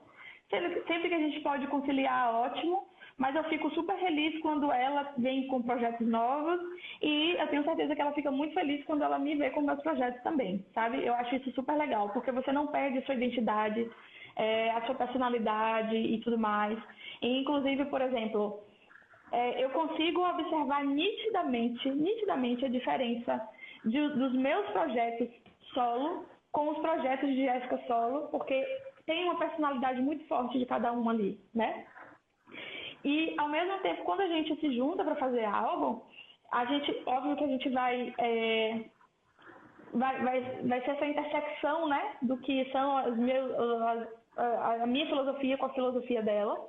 Sempre que a gente pode conciliar, ótimo. Mas eu fico super feliz quando ela vem com projetos novos e eu tenho certeza que ela fica muito feliz quando ela me vê com meus projetos também, sabe? Eu acho isso super legal, porque você não perde a sua identidade, é, a sua personalidade e tudo mais. E, inclusive, por exemplo, é, eu consigo observar nitidamente, nitidamente a diferença de, dos meus projetos solo com os projetos de Jéssica solo, porque tem uma personalidade muito forte de cada um ali, né? E ao mesmo tempo, quando a gente se junta para fazer álbum, a gente, óbvio que a gente vai, é, vai, vai, vai ser essa intersecção, né, do que são as meus, a, a minha filosofia com a filosofia dela.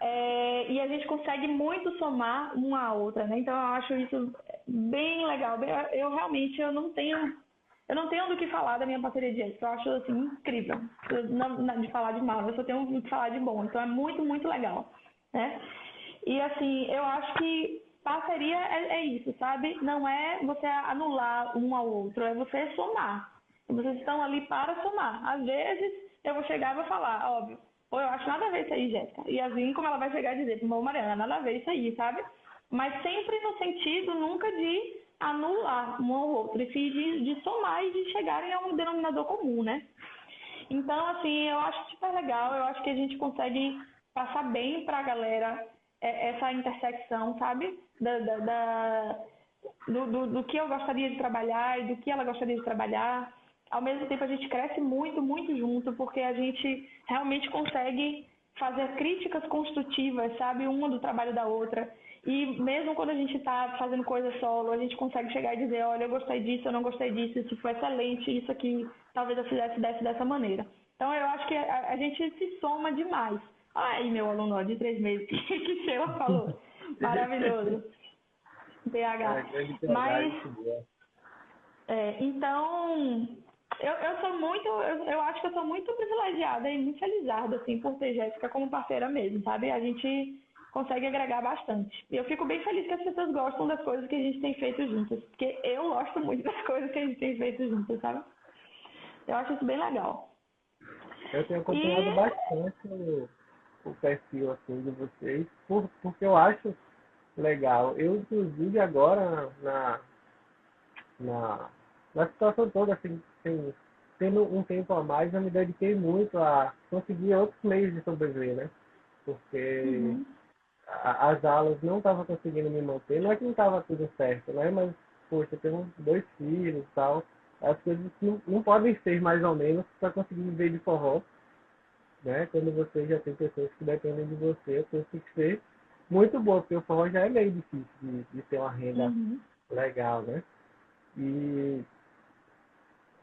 É, e a gente consegue muito somar uma à outra, né? Então eu acho isso bem legal. Eu, realmente eu não tenho eu não tenho do que falar da minha parceria de Jéssica. Eu acho assim incrível. Não, não, de falar de mal, eu só tenho do que falar de bom. Então é muito, muito legal. Né? E assim, eu acho que parceria é, é isso, sabe? Não é você anular um ao outro, é você somar. Vocês estão ali para somar. Às vezes eu vou chegar e vou falar, óbvio, Pô, eu acho nada a ver isso aí, Jéssica. E assim como ela vai chegar e dizer, pô, Mariana, nada a ver isso aí, sabe? Mas sempre no sentido nunca de anular um ao outro, e de, de somar e de chegarem a um denominador comum, né? Então, assim, eu acho super legal, eu acho que a gente consegue passar bem para a galera é, essa intersecção, sabe? Da, da, da do, do, do, que eu gostaria de trabalhar e do que ela gostaria de trabalhar. Ao mesmo tempo, a gente cresce muito, muito junto, porque a gente realmente consegue fazer críticas construtivas, sabe? Uma do trabalho da outra. E mesmo quando a gente está fazendo coisa solo, a gente consegue chegar e dizer, olha, eu gostei disso, eu não gostei disso, isso foi excelente, isso aqui talvez eu fizesse desse, dessa maneira. Então eu acho que a, a gente se soma demais. Aí, meu aluno ó, de três meses, que, que Sheila falou. Maravilhoso. PH. É, Mas, é, então, eu, eu sou muito, eu, eu acho que eu sou muito privilegiada e muito felizada, assim, por ter Jéssica como parceira mesmo, sabe? A gente consegue agregar bastante. E eu fico bem feliz que as pessoas gostam das coisas que a gente tem feito juntas, porque eu gosto muito das coisas que a gente tem feito juntas, sabe? Eu acho isso bem legal. Eu tenho acompanhado e... bastante o perfil assim de vocês, por, porque eu acho legal. Eu inclusive agora na, na, na situação toda, assim, assim, tendo um tempo a mais, eu me dediquei muito a conseguir outros meios de sobreviver, né? Porque uhum. a, as aulas não estavam conseguindo me manter, não é que não estava tudo certo, né? Mas, poxa, tenho dois filhos e tal. As coisas não, não podem ser mais ou menos para conseguir viver de forró né? Quando você já tem pessoas que dependem de você, a coisa tem que ser muito boa, porque o forró já é meio difícil de, de ter uma renda uhum. legal, né? E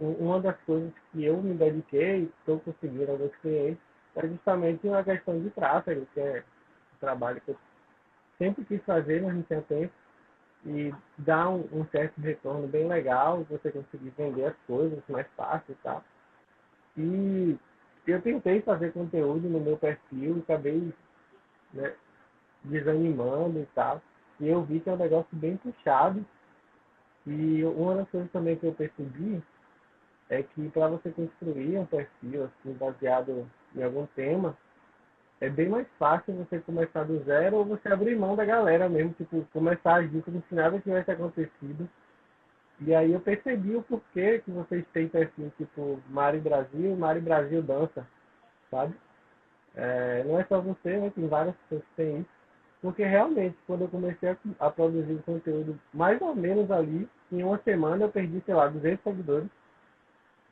uma das coisas que eu me dediquei, estou conseguindo alguns clientes, é justamente uma questão de tráfego, que é o trabalho que eu sempre quis fazer, mas não tinha tempo. E dá um, um certo retorno bem legal, você conseguir vender as coisas mais fácil e tal. E eu tentei fazer conteúdo no meu perfil acabei né, desanimando e tal. E eu vi que é um negócio bem puxado. E uma das coisas também que eu percebi é que para você construir um perfil assim, baseado em algum tema, é bem mais fácil você começar do zero ou você abrir mão da galera mesmo, tipo, começar a agir como se nada tivesse acontecido e aí eu percebi o porquê que vocês têm perfil tipo Mari Brasil, Mari Brasil dança, sabe? É, não é só você, né? Tem várias pessoas que têm isso. Porque realmente, quando eu comecei a, a produzir conteúdo, mais ou menos ali, em uma semana eu perdi, sei lá, 200 seguidores.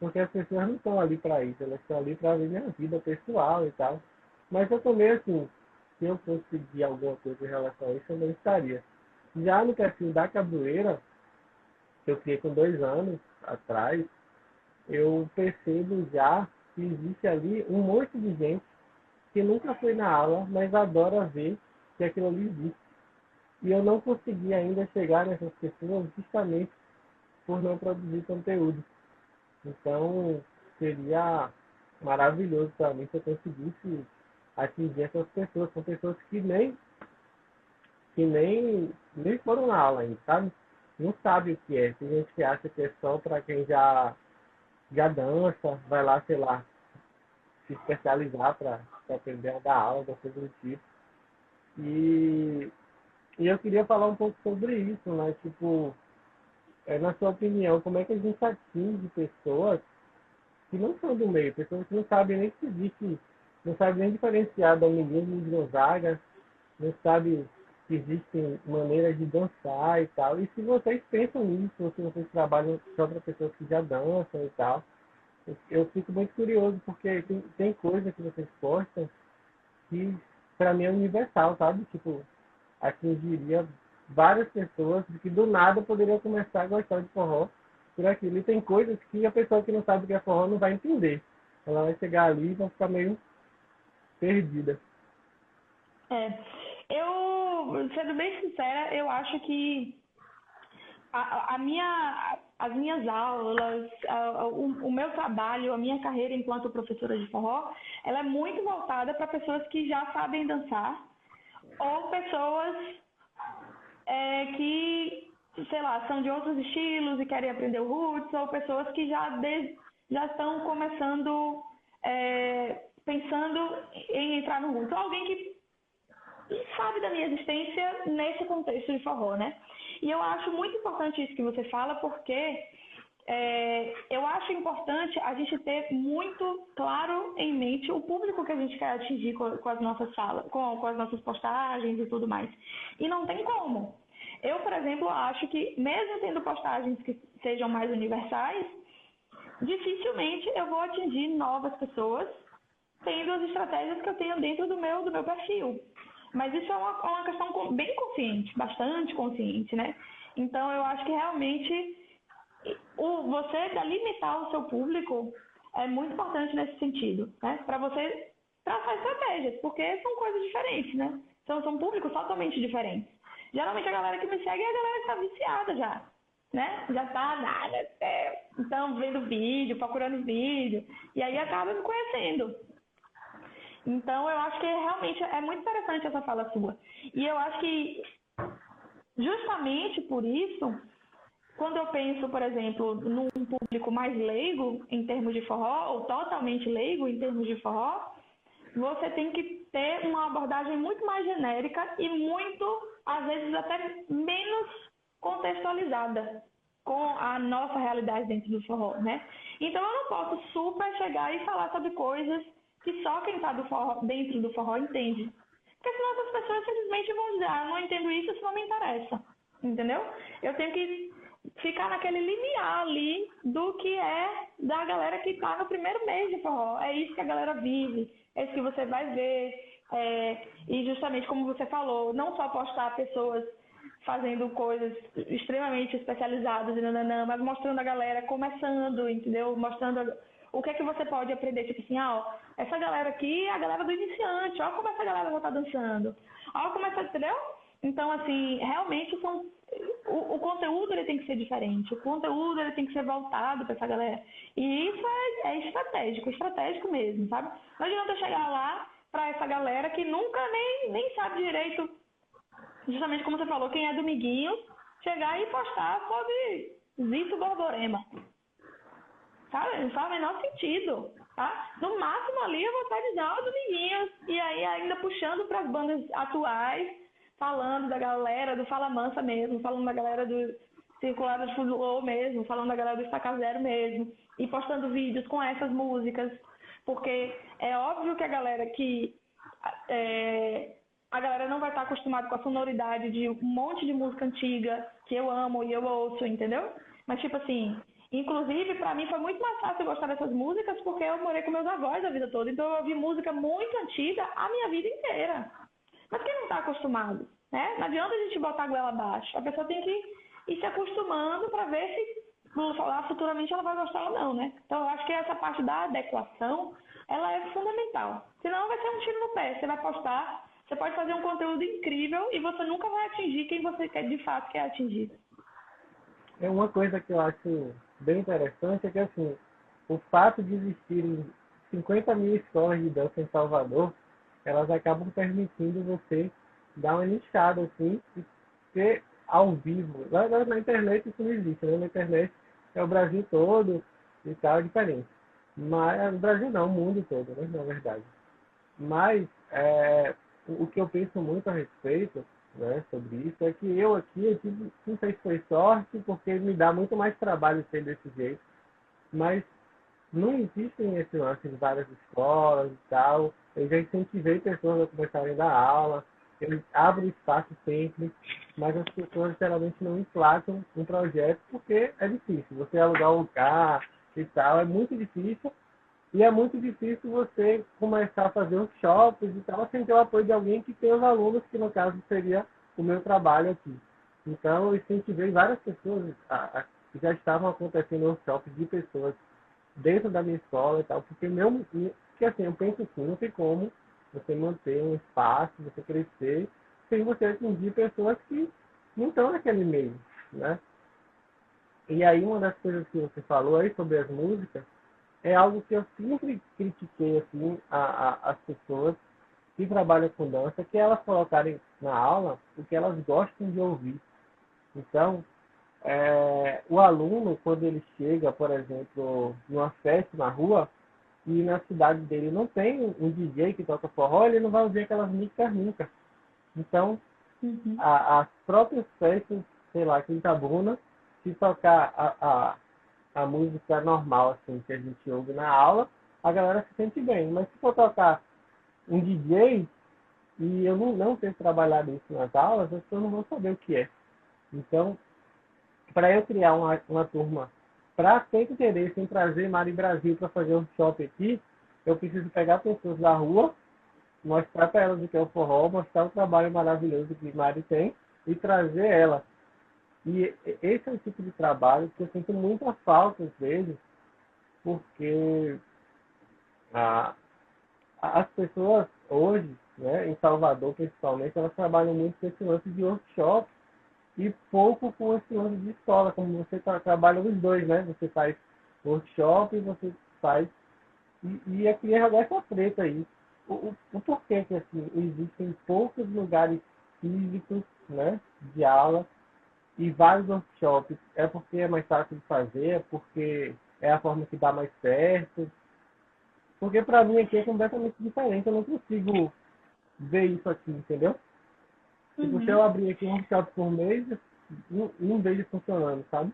Porque as pessoas não estão ali para isso, elas estão ali para ver minha vida pessoal e tal. Mas eu também, assim, se eu fosse pedir alguma coisa em relação a isso, eu não estaria. Já no perfil da Cabroeira, que eu criei com dois anos atrás, eu percebo já que existe ali um monte de gente que nunca foi na aula, mas adora ver que aquilo ali existe. E eu não consegui ainda chegar nessas pessoas justamente por não produzir conteúdo. Então, seria maravilhoso para mim se eu conseguisse atingir essas pessoas. São pessoas que nem, que nem, nem foram na aula ainda, sabe? Não sabe o que é. Tem gente que acha que é só para quem já, já dança, vai lá, sei lá, se especializar para aprender a dar aula, coisa do tipo. E, e eu queria falar um pouco sobre isso, né? Tipo, é, na sua opinião, como é que a gente atinge pessoas que não são do meio, pessoas que não sabem nem que existe, não sabem nem diferenciar da Dominguinhos de Gonzaga, não sabem que existem maneiras de dançar e tal. E se vocês pensam nisso, se vocês trabalham só para pessoas que já dançam e tal, eu fico muito curioso, porque tem, tem coisa que vocês postam que para mim é universal, sabe? Tipo, atingiria várias pessoas que do nada poderiam começar a gostar de forró por aquilo. E tem coisas que a pessoa que não sabe o que é forró não vai entender. Ela vai chegar ali e vai ficar meio perdida. É. Eu, sendo bem sincera, eu acho que a, a minha, as minhas aulas, a, o, o, meu trabalho, a minha carreira enquanto professora de forró, ela é muito voltada para pessoas que já sabem dançar ou pessoas é, que, sei lá, são de outros estilos e querem aprender o roots, ou pessoas que já, de, já estão começando, é, pensando em entrar no roots. Ou alguém que sabe da minha existência nesse contexto de forró, né? E eu acho muito importante isso que você fala, porque é, eu acho importante a gente ter muito claro em mente o público que a gente quer atingir com, com as nossas falas, com, com as nossas postagens e tudo mais. E não tem como. Eu, por exemplo, acho que mesmo tendo postagens que sejam mais universais, dificilmente eu vou atingir novas pessoas tendo as estratégias que eu tenho dentro do meu, do meu perfil. Mas isso é uma, uma questão bem consciente, bastante consciente, né? Então eu acho que realmente o, você limitar o seu público é muito importante nesse sentido, né? Para você traçar estratégias, porque são coisas diferentes, né? São, são públicos totalmente diferentes. Geralmente a galera que me segue é a galera que está viciada já, né? Já tá nada, é, então vendo vídeo, procurando vídeo, e aí acaba me conhecendo. Então eu acho que realmente é muito interessante essa fala sua. E eu acho que justamente por isso, quando eu penso, por exemplo, num público mais leigo em termos de forró, ou totalmente leigo em termos de forró, você tem que ter uma abordagem muito mais genérica e muito, às vezes, até menos contextualizada com a nossa realidade dentro do forró, né? Então eu não posso super chegar e falar sobre coisas que só quem está dentro do forró entende. Porque senão essas pessoas simplesmente vão dizer, ah, não entendo isso, isso não me interessa. Entendeu? Eu tenho que ficar naquele limiar ali do que é da galera que está no primeiro mês de forró. É isso que a galera vive, é isso que você vai ver. É, e justamente como você falou, não só postar pessoas fazendo coisas extremamente especializadas, nananã, mas mostrando a galera começando, entendeu? Mostrando o que é que você pode aprender, tipo assim, ó, essa galera aqui é a galera do iniciante, ó como essa galera já tá dançando, ó como essa, entendeu? Então, assim, realmente são, o, o, conteúdo ele tem que ser diferente, o conteúdo ele tem que ser voltado para essa galera. E isso é, é, estratégico, estratégico mesmo, sabe? Não adianta chegar lá para essa galera que nunca nem, nem sabe direito, justamente como você falou, quem é do Miguinho, chegar e postar sobre Zito Borborema. Sabe? Não faz o menor sentido. Tá? No máximo ali eu vou estar de Dal Dominguinhos. E aí ainda puxando para as bandas atuais, falando da galera do Fala Mansa mesmo, falando da galera do Circulado de Fundo mesmo, falando da galera do Estaca Zero mesmo. E postando vídeos com essas músicas. Porque é óbvio que a galera que. É, a galera não vai estar acostumada com a sonoridade de um monte de música antiga que eu amo e eu ouço, entendeu? Mas, tipo assim, Inclusive, para mim foi muito mais fácil gostar dessas músicas porque eu morei com meus avós a vida toda. Então eu ouvi música muito antiga a minha vida inteira. Mas quem não está acostumado, né? Não adianta a gente botar a goela abaixo. A pessoa tem que ir se acostumando para ver se falar, futuramente ela vai gostar ou não, né? Então eu acho que essa parte da adequação, ela é fundamental. Senão vai ser um tiro no pé. Você vai postar, você pode fazer um conteúdo incrível e você nunca vai atingir quem você quer de fato quer atingir. É uma coisa que eu acho bem interessante é que assim, o fato de existirem 50 mil escolas de dança em Salvador, elas acabam permitindo você dar uma nichada assim e ter ao vivo. Lá na internet isso não existe, né? Na internet é o Brasil todo e tal, é diferente. Mas, o Brasil não, o mundo todo, né? Na verdade. Mas, é, o que eu penso muito a respeito né, sobre isso é que eu aqui, eu tive, não sei se foi sorte, porque me dá muito mais trabalho ser desse jeito, mas não existem esse lance em várias escolas e tal. Eu já incentivei pessoas a começarem a dar aula, eu abro espaço sempre, mas as pessoas geralmente não emplacam um projeto porque é difícil. Você alugar um lugar e tal, é muito difícil. E é muito difícil você começar a fazer shoppings e tal, sem ter o apoio de alguém que tem os alunos, que no caso seria o meu trabalho aqui. Então, eu incentivei várias pessoas, a, a, já estavam acontecendo workshops de pessoas dentro da minha escola e tal, porque meu, que assim, eu penso assim, não tem como você manter um espaço, você crescer, sem você atingir pessoas que não estão naquele meio, né? E aí uma das coisas que você falou aí sobre as músicas é algo que eu sempre critiquei assim a, a, as pessoas que trabalham com dança, que elas colocarem na aula o que elas gostam de ouvir. Então, é, o aluno, quando ele chega, por exemplo, numa festa na rua, e na cidade dele não tem um DJ que toca forró, ele não vai ouvir aquelas músicas nunca. Então, uhum. a, as próprias festas, sei lá, Quintabuna, se tocar a, a, a música normal, assim, que a gente ouve na aula, a galera se sente bem. Mas se for tocar um DJ, e eu não, não tenho trabalhado isso nas aulas, as pessoas não vão saber o que é. Então, para eu criar uma, uma turma para ter interesse em trazer Mari Brasil para fazer um shopping aqui, eu preciso pegar pessoas da rua, mostrar para elas o que é o forró, mostrar o trabalho maravilhoso que Mari tem e trazer ela. E esse é o tipo de trabalho que eu sinto muita falta às vezes, porque a, as pessoas hoje, né, em Salvador principalmente, elas trabalham muito com esse lance de workshop e pouco com esse lance de escola, como você tra trabalha os dois, né? Você faz workshop e você faz. E, e aqui é essa treta aí. O, o, o, porquê que assim, existem poucos lugares físicos né, de aula e vários workshops? É porque é mais fácil de fazer? É porque é a forma que dá mais certo? Porque para mim aqui é completamente diferente. Eu não consigo ver isso aqui, entendeu? Se uhum. você abrir aqui um workshop por mês, não, não vejo funcionando, sabe?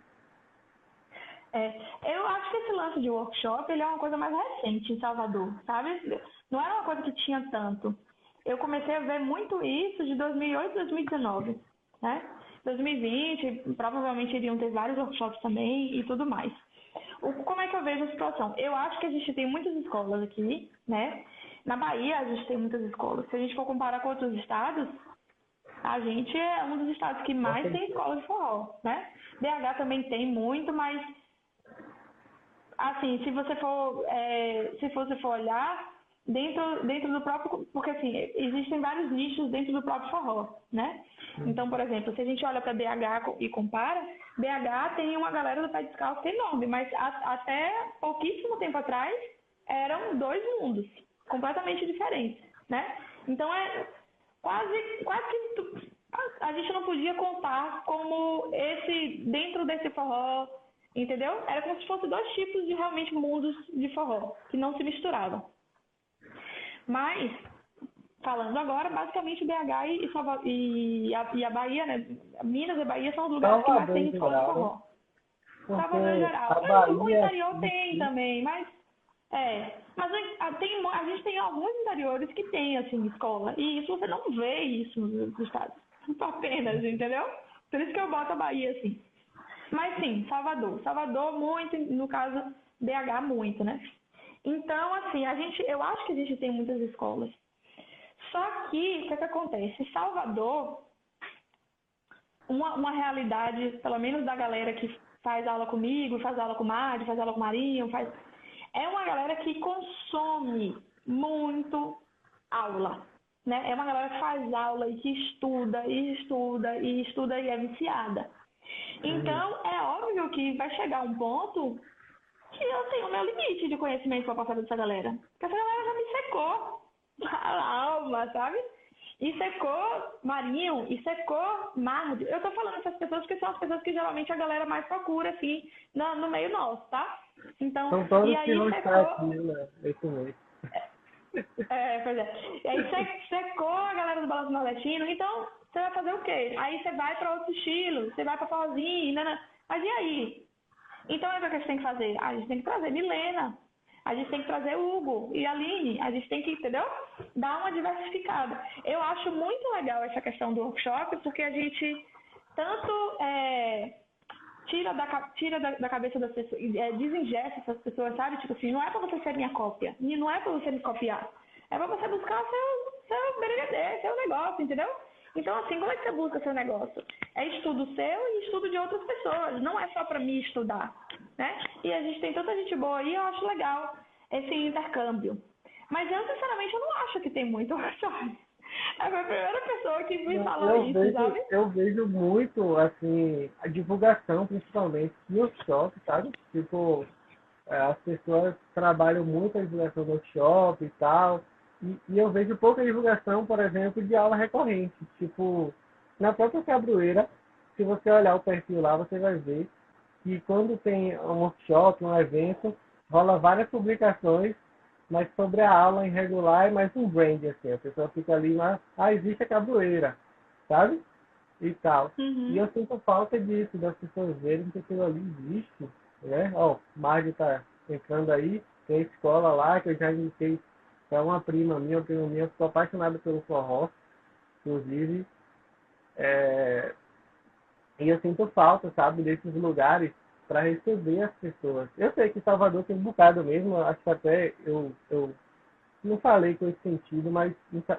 É, eu acho que esse lance de workshop ele é uma coisa mais recente em Salvador, sabe? Não era uma coisa que tinha tanto. Eu comecei a ver muito isso de 2008 a 2019, né? 2020, provavelmente iriam ter vários workshops também e tudo mais. O, como é que eu vejo a situação? Eu acho que a gente tem muitas escolas aqui, né? Na Bahia a gente tem muitas escolas. Se a gente for comparar com outros estados, a gente é um dos estados que mais tem escola de forró, né? BH também tem muito, mas assim, se você for, é, se você for olhar dentro, dentro do próprio, porque assim, existem vários nichos dentro do próprio forró, né? Então, por exemplo, se a gente olha para BH e compara, BH tem uma galera do pé descalço que é enorme, mas a, até pouquíssimo tempo atrás eram dois mundos completamente diferentes, né? Então é quase, quase que a gente não podia contar como esse, dentro desse forró, entendeu? Era como se fossem dois tipos de realmente mundos de forró, que não se misturavam. Mas, falando agora, basicamente BH e, e, a, e a Bahia, né? Minas e Bahia são os lugares que mais tem escola de forró. Salvador em geral. Bahia... O interior tem também, mas é, mas a, tem, a gente tem alguns interiores que tem, assim, escola. E isso você não vê isso nos estados. Apenas, entendeu? Por isso que eu boto a Bahia, assim. Mas sim, Salvador. Salvador muito, no caso, BH muito, né? Então, assim, a gente, eu acho que a gente tem muitas escolas. Só que, o que, é que acontece? Salvador, uma, uma realidade, pelo menos da galera que faz aula comigo, faz aula com o Mário, faz aula com o Marinho, faz... É uma galera que consome muito aula, né? É uma galera que faz aula e que estuda, e estuda, e estuda e é viciada. Então, é óbvio que vai chegar um ponto que eu tenho o meu limite de conhecimento para passar dessa galera. Porque essa galera já me secou a alma, sabe? E secou Marinho, e secou Marde. Eu tô falando essas pessoas que são as pessoas que geralmente a galera mais procura, assim, no, no meio nosso, tá? Então, São todos e aí que vão secou... estar aqui, né? Esse mês. É, pois é. E aí se- secou a galera do Balanço Nordestino, então você vai fazer o quê? Aí você vai para outro estilo, você vai para forrozinho, né, né? Mas e aí? Então é o que a gente tem que fazer? A gente tem que trazer Milena, a gente tem que trazer Hugo e Aline, a gente tem que, entendeu? Dar uma diversificada. Eu acho muito legal essa questão do workshop, porque a gente tanto é, tira, da, tira da, da cabeça das pessoas, é, desingesta essas pessoas, sabe? Tipo assim, não é pra você ser minha cópia, e não é pra você me copiar, é pra você buscar seu, seu seu negócio, entendeu? Então, assim, como é que você busca seu negócio? É estudo seu e estudo de outras pessoas, não é só pra mim estudar, né? E a gente tem tanta gente boa aí, eu acho legal esse intercâmbio. Mas eu, sinceramente, eu não acho que tem muito workshop. É a primeira pessoa que me fala eu, isso, vejo, sabe? eu vejo muito, assim, a divulgação, principalmente, no workshop, sabe? Tipo, é, as pessoas trabalham muito a divulgação do workshop e tal. E, e eu vejo pouca divulgação, por exemplo, de aula recorrente. Tipo, na própria Cabroeira, se você olhar o perfil lá, você vai ver que quando tem um workshop, um evento, rola várias publicações, mas sobre a aula em regular é mais um brand, assim. A pessoa fica ali, mas, ah, existe a Cabroeira, sabe? E tal. Uhum. E eu sinto falta disso, das pessoas verem que aquilo ali existe, né? Ó, o Mário tá entrando aí, tem a escola lá, que eu já indiquei para uma prima minha, uma prima minha, ficou apaixonada pelo forró, inclusive. É... E eu sinto falta, sabe, desses lugares para receber as pessoas. Eu sei que Salvador tem um bocado mesmo, acho que até eu, eu não falei com esse sentido, mas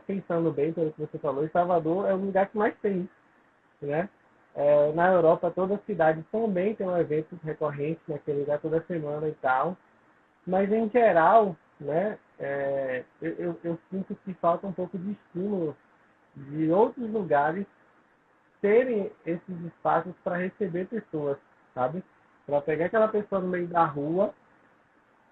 pensando bem pelo que você falou, Salvador é o lugar que mais tem né? É, na Europa, todas as cidades também tem um evento recorrente naquele lugar toda semana e tal. Mas, em geral, né, é, eu, eu, eu sinto que falta um pouco de estímulo de outros lugares terem esses espaços para receber pessoas, sabe? Para pegar aquela pessoa no meio da rua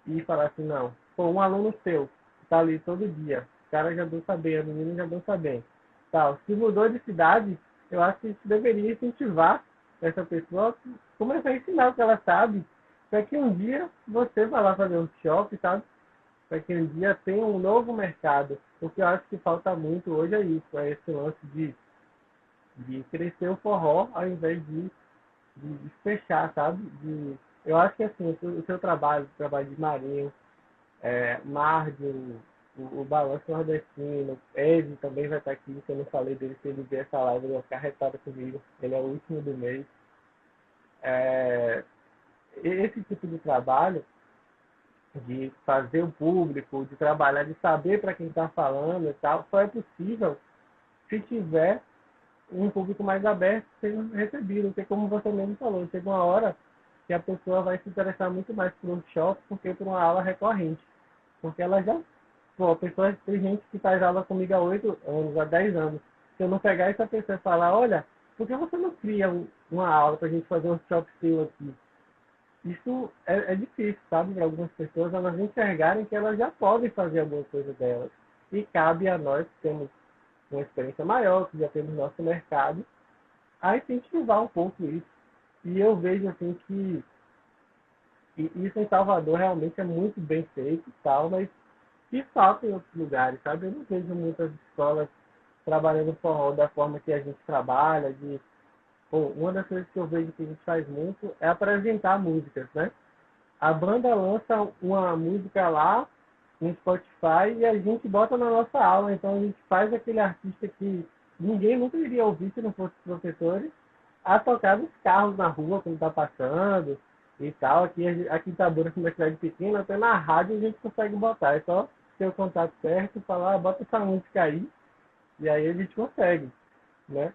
e falar assim, não, pô, um aluno seu está ali todo dia, o cara já dança bem, a menina já dança bem. Tal. Se mudou de cidade, eu acho que deveria incentivar essa pessoa a começar a ensinar o que ela sabe, para que um dia você vá lá fazer um shopping, sabe? Para que um dia tenha um novo mercado. O que eu acho que falta muito hoje é isso, é esse lance de, de crescer o forró ao invés de, de, de fechar, sabe? De, eu acho que assim, o seu, o seu trabalho, o trabalho de Marinho, é, o, o Balanço Nordestino, Ed também vai estar aqui, que eu não falei dele, se ele ver essa live, ele vai ficar retado comigo, ele é o último do mês. É, esse tipo de trabalho, de fazer o público, de trabalhar, de saber para quem está falando e tal, só é possível se tiver um público mais aberto sendo recebido, porque como você mesmo falou, chega uma hora que a pessoa vai se interessar muito mais por um workshop do que por uma aula recorrente. Porque ela já. Pô, a pessoa, tem gente que faz aula comigo há 8 anos, há 10 anos. Se eu não pegar essa pessoa e falar, olha, por que você não cria um, uma aula para a gente fazer um workshop seu aqui? Isso é, é difícil, sabe, para algumas pessoas, elas enxergarem que elas já podem fazer alguma coisa delas. E cabe a nós, que temos uma experiência maior, que já temos nosso mercado, a incentivar um pouco isso. E eu vejo assim que isso em Salvador realmente é muito bem feito e tal, mas que falta em outros lugares, sabe? Eu não vejo muitas escolas trabalhando forró da forma que a gente trabalha, de pô, uma das coisas que eu vejo que a gente faz muito é apresentar músicas, né? A banda lança uma música lá no Spotify e a gente bota na nossa aula, então a gente faz aquele artista que ninguém nunca iria ouvir se não fosse professores a tocar nos carros na rua quando tá passando e tal. Aqui, aqui em Itabuna, que é uma cidade pequena, até na rádio a gente consegue botar. É só ter o contato certo, falar, ah, bota essa música aí, e aí a gente consegue, né?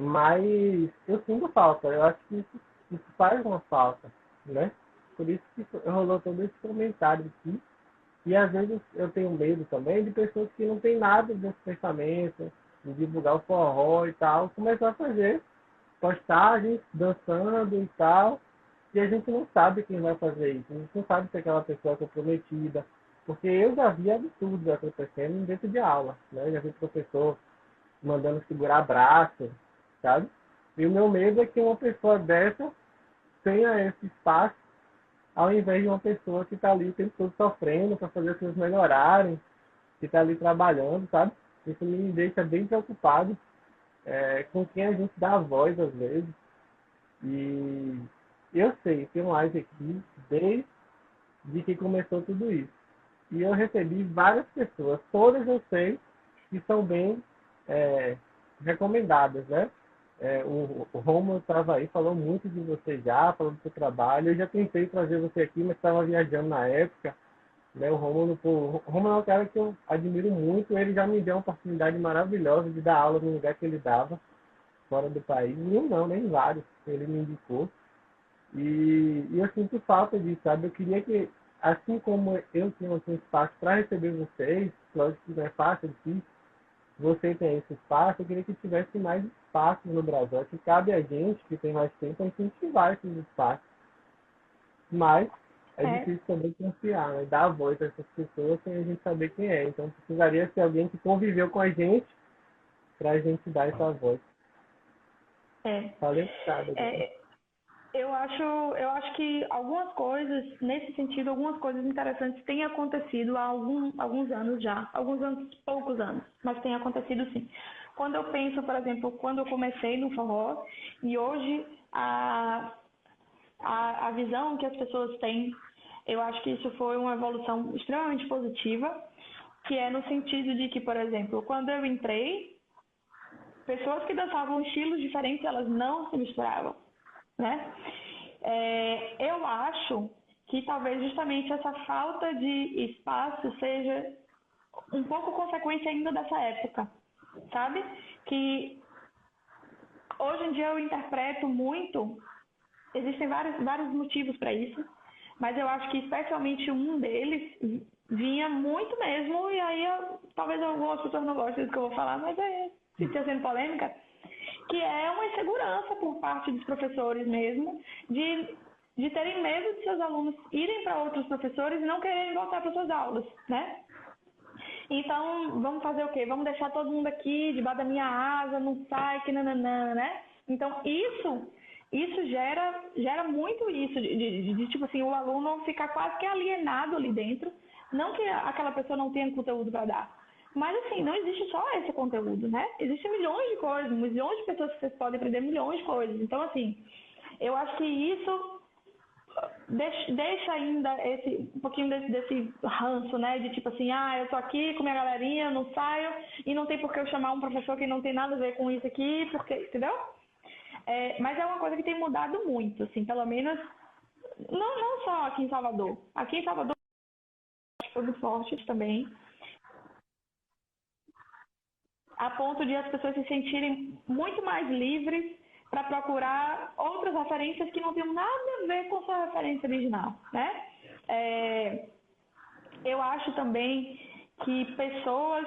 Mas eu sinto falta. Eu acho que isso isso faz uma falta, né? Por isso que rolou todo esse comentário aqui. E às vezes eu tenho medo também de pessoas que não têm nada desse pensamento, de divulgar o forró e tal, começar a fazer postagens, dançando e tal, e a gente não sabe quem vai fazer isso, a gente não sabe se é aquela pessoa é comprometida, porque eu já vi absurdos acontecendo dentro de aula, né? Já vi professor mandando segurar braço, sabe? E o meu medo é que uma pessoa dessa tenha esse espaço ao invés de uma pessoa que está ali o tempo todo sofrendo para fazer as coisas melhorarem, que está ali trabalhando, sabe? Isso me deixa bem preocupado é, com quem a gente dá a voz às vezes. E eu sei, tem live aqui desde que começou tudo isso. E eu recebi várias pessoas, todas eu sei que são bem é, recomendadas, né? É, o, o Romulo estava aí, falou muito de você já, falou do seu trabalho. Eu já tentei trazer você aqui, mas estava viajando na época. Né? O Romulo, é um cara que eu admiro muito. Ele já me deu uma oportunidade maravilhosa de dar aula no lugar que ele dava, fora do país. Nenhum não, nem vários. Ele me indicou. E, e eu sinto falta disso, sabe? Eu queria que, assim como eu tinha um espaço para receber vocês, lógico que não é fácil, é difícil, você tem esse espaço, eu queria que tivesse mais espaços no Brasil. que cabe a gente, que tem mais tempo, a incentivar esses espaços. Mas é, é. difícil também confiar, né? dar voz a essas pessoas sem a gente saber quem é. Então precisaria ser alguém que conviveu com a gente para a gente dar essa voz. É. Falei, sabe, é, eu acho, eu acho que algumas coisas, nesse sentido, algumas coisas interessantes têm acontecido há algum, alguns anos já. Alguns anos, poucos anos, mas tem acontecido sim. Quando eu penso, por exemplo, quando eu comecei no forró, e hoje a, a, a visão que as pessoas têm, eu acho que isso foi uma evolução extremamente positiva, que é no sentido de que, por exemplo, quando eu entrei, pessoas que dançavam estilos diferentes, elas não se misturavam né? É, eu acho que talvez justamente essa falta de espaço seja um pouco consequência ainda dessa época, sabe? Que hoje em dia eu interpreto muito, existem vários, vários motivos para isso, mas eu acho que especialmente um deles vinha muito mesmo, e aí eu, talvez algumas pessoas não gostem do que eu vou falar, mas é, se sendo polêmica, que é uma insegurança por parte dos professores mesmo, de, de terem medo de seus alunos irem para outros professores e não quererem voltar para suas aulas, né? Então, vamos fazer o quê? Vamos deixar todo mundo aqui, debaixo da minha asa, não sai, que nananã, né? Então, isso isso gera, gera muito isso, de, de, de, de, tipo assim, o aluno ficar quase que alienado ali dentro. Não que aquela pessoa não tenha conteúdo para dar, mas assim, não existe só esse conteúdo, né? Existem milhões de coisas, milhões de pessoas que vocês podem aprender milhões de coisas. Então, assim, eu acho que isso deixa, deixa ainda esse, um pouquinho desse, desse ranço, né? De tipo assim, ah, eu tô aqui com minha galerinha, não saio, e não tem por que eu chamar um professor que não tem nada a ver com isso aqui, porque, entendeu? É, mas é uma coisa que tem mudado muito, assim, pelo menos, não, não só aqui em Salvador. Aqui em Salvador, foi muito forte também a ponto de as pessoas se sentirem muito mais livres para procurar outras referências que não tenham nada a ver com sua referência original, né? É, eu acho também que pessoas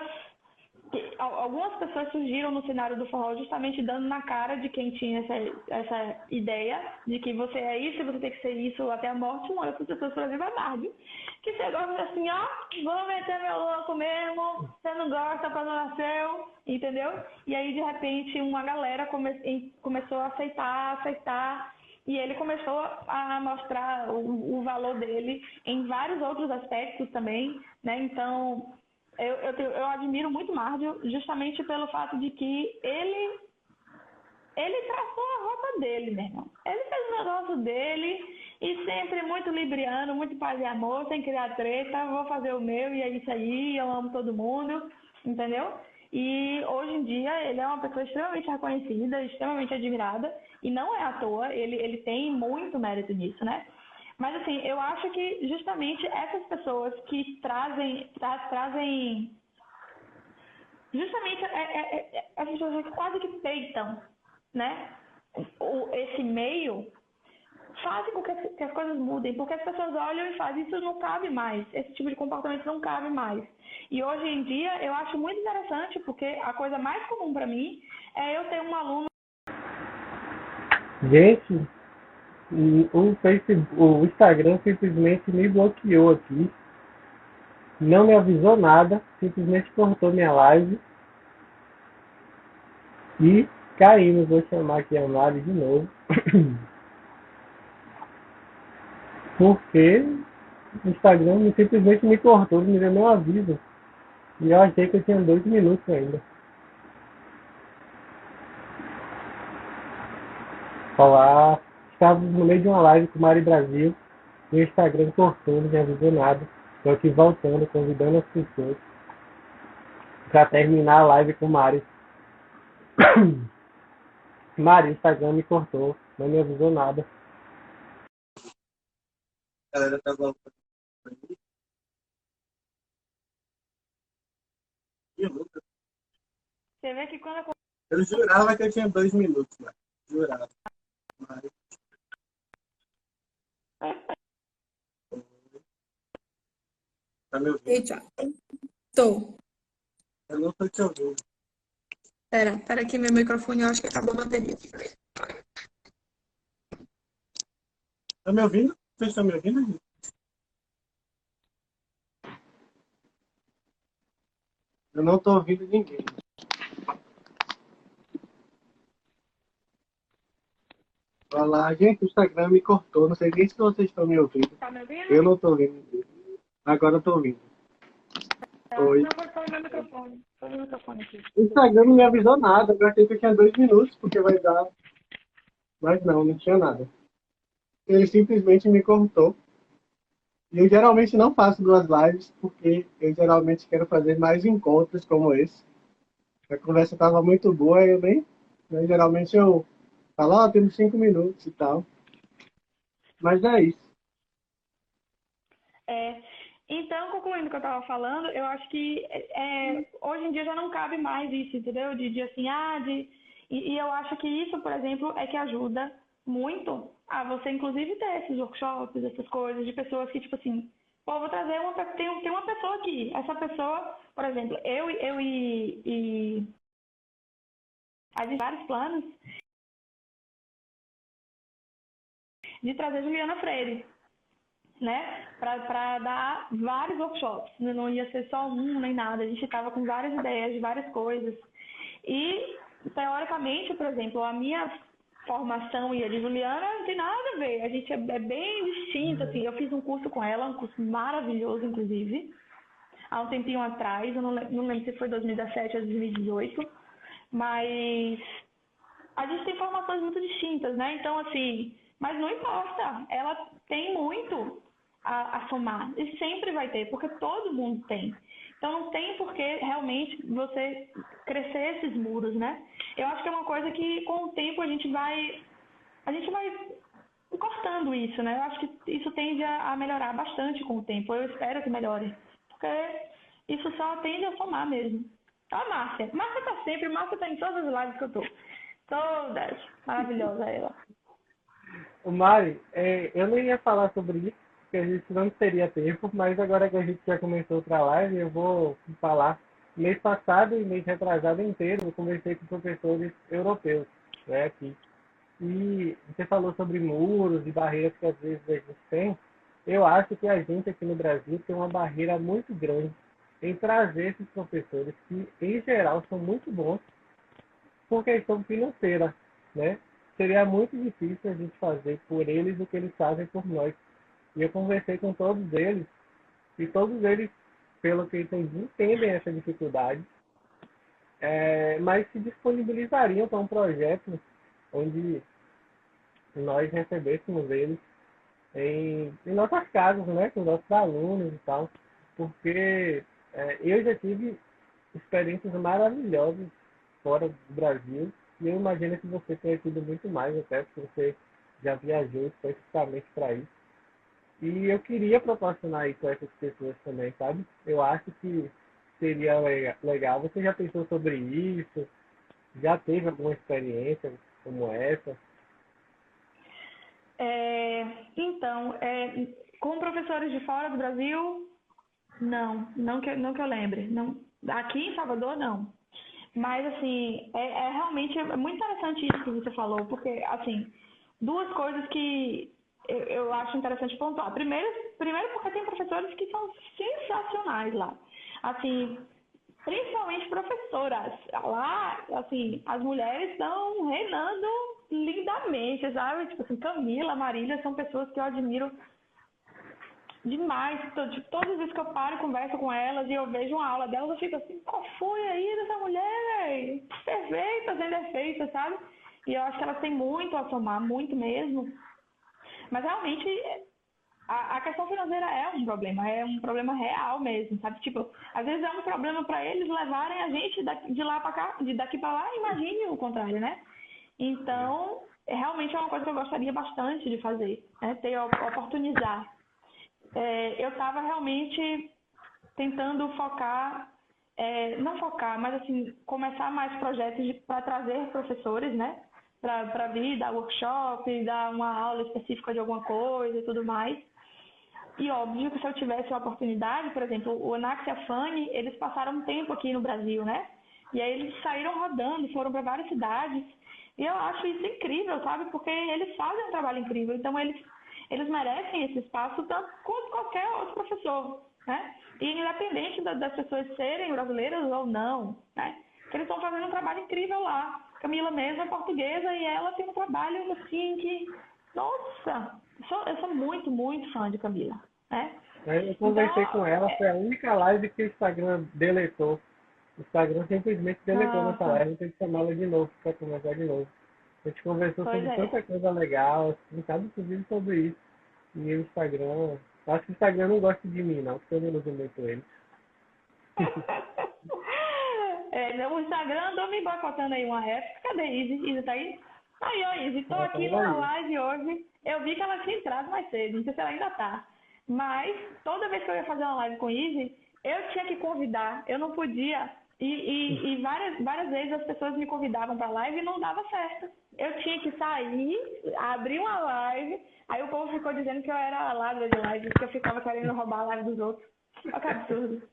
algumas pessoas surgiram no cenário do forró justamente dando na cara de quem tinha essa, essa ideia de que você é isso você tem que ser isso até a morte. Uma das pessoas, por exemplo, a Barbie, que chegou e assim, ó, vou meter meu louco mesmo, você não gosta quando nasceu, entendeu? E aí, de repente, uma galera come, começou a aceitar, aceitar, e ele começou a mostrar o, o valor dele em vários outros aspectos também, né? Então, eu, eu, eu admiro muito Márcio justamente pelo fato de que ele ele traçou a rota dele, meu irmão. Ele fez o negócio dele e sempre muito libriano, muito paz e amor, sem criar treta, vou fazer o meu e é isso aí, eu amo todo mundo, entendeu? E hoje em dia ele é uma pessoa extremamente reconhecida, extremamente admirada, e não é à toa, ele, ele tem muito mérito nisso, né? Mas assim, eu acho que justamente essas pessoas que trazem, tra trazem justamente é, é, é, essas pessoas que quase que peitam, né? O, esse meio fazem com que as, que as coisas mudem, porque as pessoas olham e fazem, isso não cabe mais, esse tipo de comportamento não cabe mais. E hoje em dia eu acho muito interessante, porque a coisa mais comum para mim é eu ter um aluno. Gente, o Facebook, o Instagram simplesmente me bloqueou aqui. Não me avisou nada, simplesmente cortou minha live. E caímos, vou chamar aqui a Mari de novo. Porque o Instagram simplesmente me cortou, me deu meu aviso. E eu achei que eu tinha dois minutos ainda. Olá, estávamos no meio de uma live com o Mari Brasil e o Instagram cortou, não me avisou nada. Estou aqui voltando, convidando as pessoas para terminar a live com o Mari. Mari, o Instagram me cortou, não me avisou nada. A galera tá voltando. Você vê que quando eu jurava que eu tinha dois minutos, né? Jurava. Mas... Tá me ouvindo? Eita. Tô. Eu não tô te ouvindo. Pera, pera que meu microfone eu acho que acabou a bateria. Tá me ouvindo? Vocês estão me ouvindo? Eu não tô ouvindo ninguém. Olá, gente, o Instagram me cortou. Não sei nem se vocês estão me ouvindo. Tá me ouvindo? Eu não tô ouvindo. Agora eu tô ouvindo. Tá. Oi. Não, vou microfone. Microfone aqui. O Instagram não me avisou nada. Eu achei que tinha dois minutos, porque vai dar. Mas não, não tinha nada. Ele simplesmente me cortou. E eu geralmente não faço duas lives, porque eu geralmente quero fazer mais encontros como esse. A conversa estava muito boa, eu nem. Né, geralmente eu falo, ó, temos cinco minutos e tal. Mas é isso. É, então, concluindo o que eu estava falando, eu acho que é, hoje em dia já não cabe mais isso, entendeu? De, de assim, ah, de. E, e eu acho que isso, por exemplo, é que ajuda muito a você, inclusive, ter esses workshops, essas coisas, de pessoas que, tipo assim, pô, vou trazer uma. Tem, tem uma pessoa aqui. Essa pessoa, por exemplo, eu, eu e. e a gente vários planos de trazer Juliana Freire, né? Para dar vários workshops. Não ia ser só um nem nada. A gente estava com várias ideias de várias coisas. E, teoricamente, por exemplo, a minha formação e a de Juliana não tem nada a ver. A gente é, é bem distinto, assim. Eu fiz um curso com ela, um curso maravilhoso, inclusive, há um tempinho atrás. Eu não, não lembro se foi 2017 ou 2018. Mas a gente tem formações muito distintas, né? Então, assim, mas não importa. Ela tem muito a, a somar. E sempre vai ter, porque todo mundo tem. Então não tem por que realmente você crescer esses muros, né? Eu acho que é uma coisa que com o tempo a gente vai a gente vai cortando isso, né? Eu acho que isso tende a melhorar bastante com o tempo. Eu espero que melhore, porque isso só tende a somar mesmo. Tá, Márcia? Márcia tá sempre, Márcia tá em todas as lives que eu tô. Todas. Maravilhosa ela. O Mari, é, eu não ia falar sobre isso, que a gente não teria tempo, mas agora que a gente já começou outra live, eu vou falar. Mês passado e mês retrasado inteiro, eu conversei com professores europeus, né, aqui. E você falou sobre muros e barreiras que às vezes a gente tem. Eu acho que a gente aqui no Brasil tem uma barreira muito grande em trazer esses professores que, em geral, são muito bons por questão financeira, né? Seria muito difícil a gente fazer por eles o que eles fazem por nós. E eu conversei com todos eles, e todos eles, pelo que entendi, entendem essa dificuldade, é, mas se disponibilizariam para um projeto onde nós recebêssemos eles em, em nossas casas, né, com nossos alunos e tal, porque é, eu já tive experiências maravilhosas fora do Brasil e eu imagino que você tenha tido muito mais, até porque você já viajou especificamente para isso. E eu queria proporcionar isso a essas pessoas também, sabe? Eu acho que seria legal. Você já pensou sobre isso? Já teve alguma experiência como essa? É, então, é, com professores de fora do Brasil, não, não que, não que eu lembre. Não, aqui em Salvador, não. Mas, assim, é, é realmente é muito interessante isso que você falou, porque, assim, duas coisas que eu, eu acho interessante pontuar. Primeiro, primeiro porque tem professores que são sensacionais lá. Assim, principalmente professoras. Lá, assim, as mulheres estão reinando lindamente, sabe? Tipo assim, Camila, Marília são pessoas que eu admiro demais. Tipo, todas as vezes que eu paro e converso com elas e eu vejo uma aula delas, eu fico assim, qual foi aí dessa mulher? Perfeita, sem defeito, sabe? E eu acho que elas têm muito a somar, muito mesmo. Mas realmente a, a, questão financeira é um problema, é um problema real mesmo, sabe? Tipo, às vezes é um problema para eles levarem a gente daqui, de lá para cá, de daqui para lá, imagine o contrário, né? Então, realmente é uma coisa que eu gostaria bastante de fazer, né? ter oportunizar. É, eu estava realmente tentando focar, é, não focar, mas assim, começar mais projetos para trazer professores, né? Para vir dar workshop, dar uma aula específica de alguma coisa e tudo mais. E óbvio que se eu tivesse a oportunidade, por exemplo, o Anax e a Fanny, eles passaram um tempo aqui no Brasil, né? E aí eles saíram rodando, foram para várias cidades. E eu acho isso incrível, sabe? Porque eles fazem um trabalho incrível. Então eles, eles merecem esse espaço tanto quanto qualquer outro professor, né? E independente das pessoas serem brasileiras ou não, né? Eles estão fazendo um trabalho incrível lá. Camila mesmo é portuguesa e ela tem um trabalho assim que, nossa, eu sou, eu sou muito, muito fã de Camila. Né? Eu conversei então, com ela, foi a única live que o Instagram deletou. O Instagram simplesmente deletou nossa live, tem que chamá-la de novo para conversar de novo. A gente conversou pois sobre é. tanta coisa legal, explicado inclusive sobre isso. E o Instagram. Acho que o Instagram não gosta de mim, não, porque eu não uso muito ele. é, o Instagram andou me boicotando aí uma época. Cadê Izzy? Izzy tá aí? Aí, ó, Izzy, tô aqui numa live hoje. Eu vi que ela tinha entrado mais cedo, não sei se ela ainda tá. Mas toda vez que eu ia fazer uma live com Izzy, eu tinha que convidar, eu não podia. E, e, e várias, várias vezes as pessoas me convidavam para live e não dava certo. Eu tinha que sair, abrir uma live, aí o povo ficou dizendo que eu era ladra de live, que eu ficava querendo roubar a live dos outros. Olha que absurdo.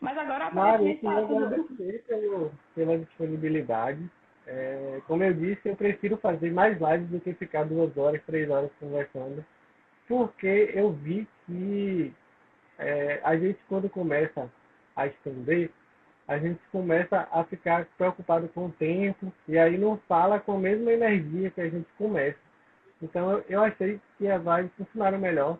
Mas agora Mário, eu agradecer pelo, pela disponibilidade. É, como eu disse, eu prefiro fazer mais lives do que ficar duas horas, três horas conversando, porque eu vi que é, a gente, quando começa a estender, a gente começa a ficar preocupado com o tempo e aí não fala com a mesma energia que a gente começa. Então eu, eu achei que as lives funcionaram melhor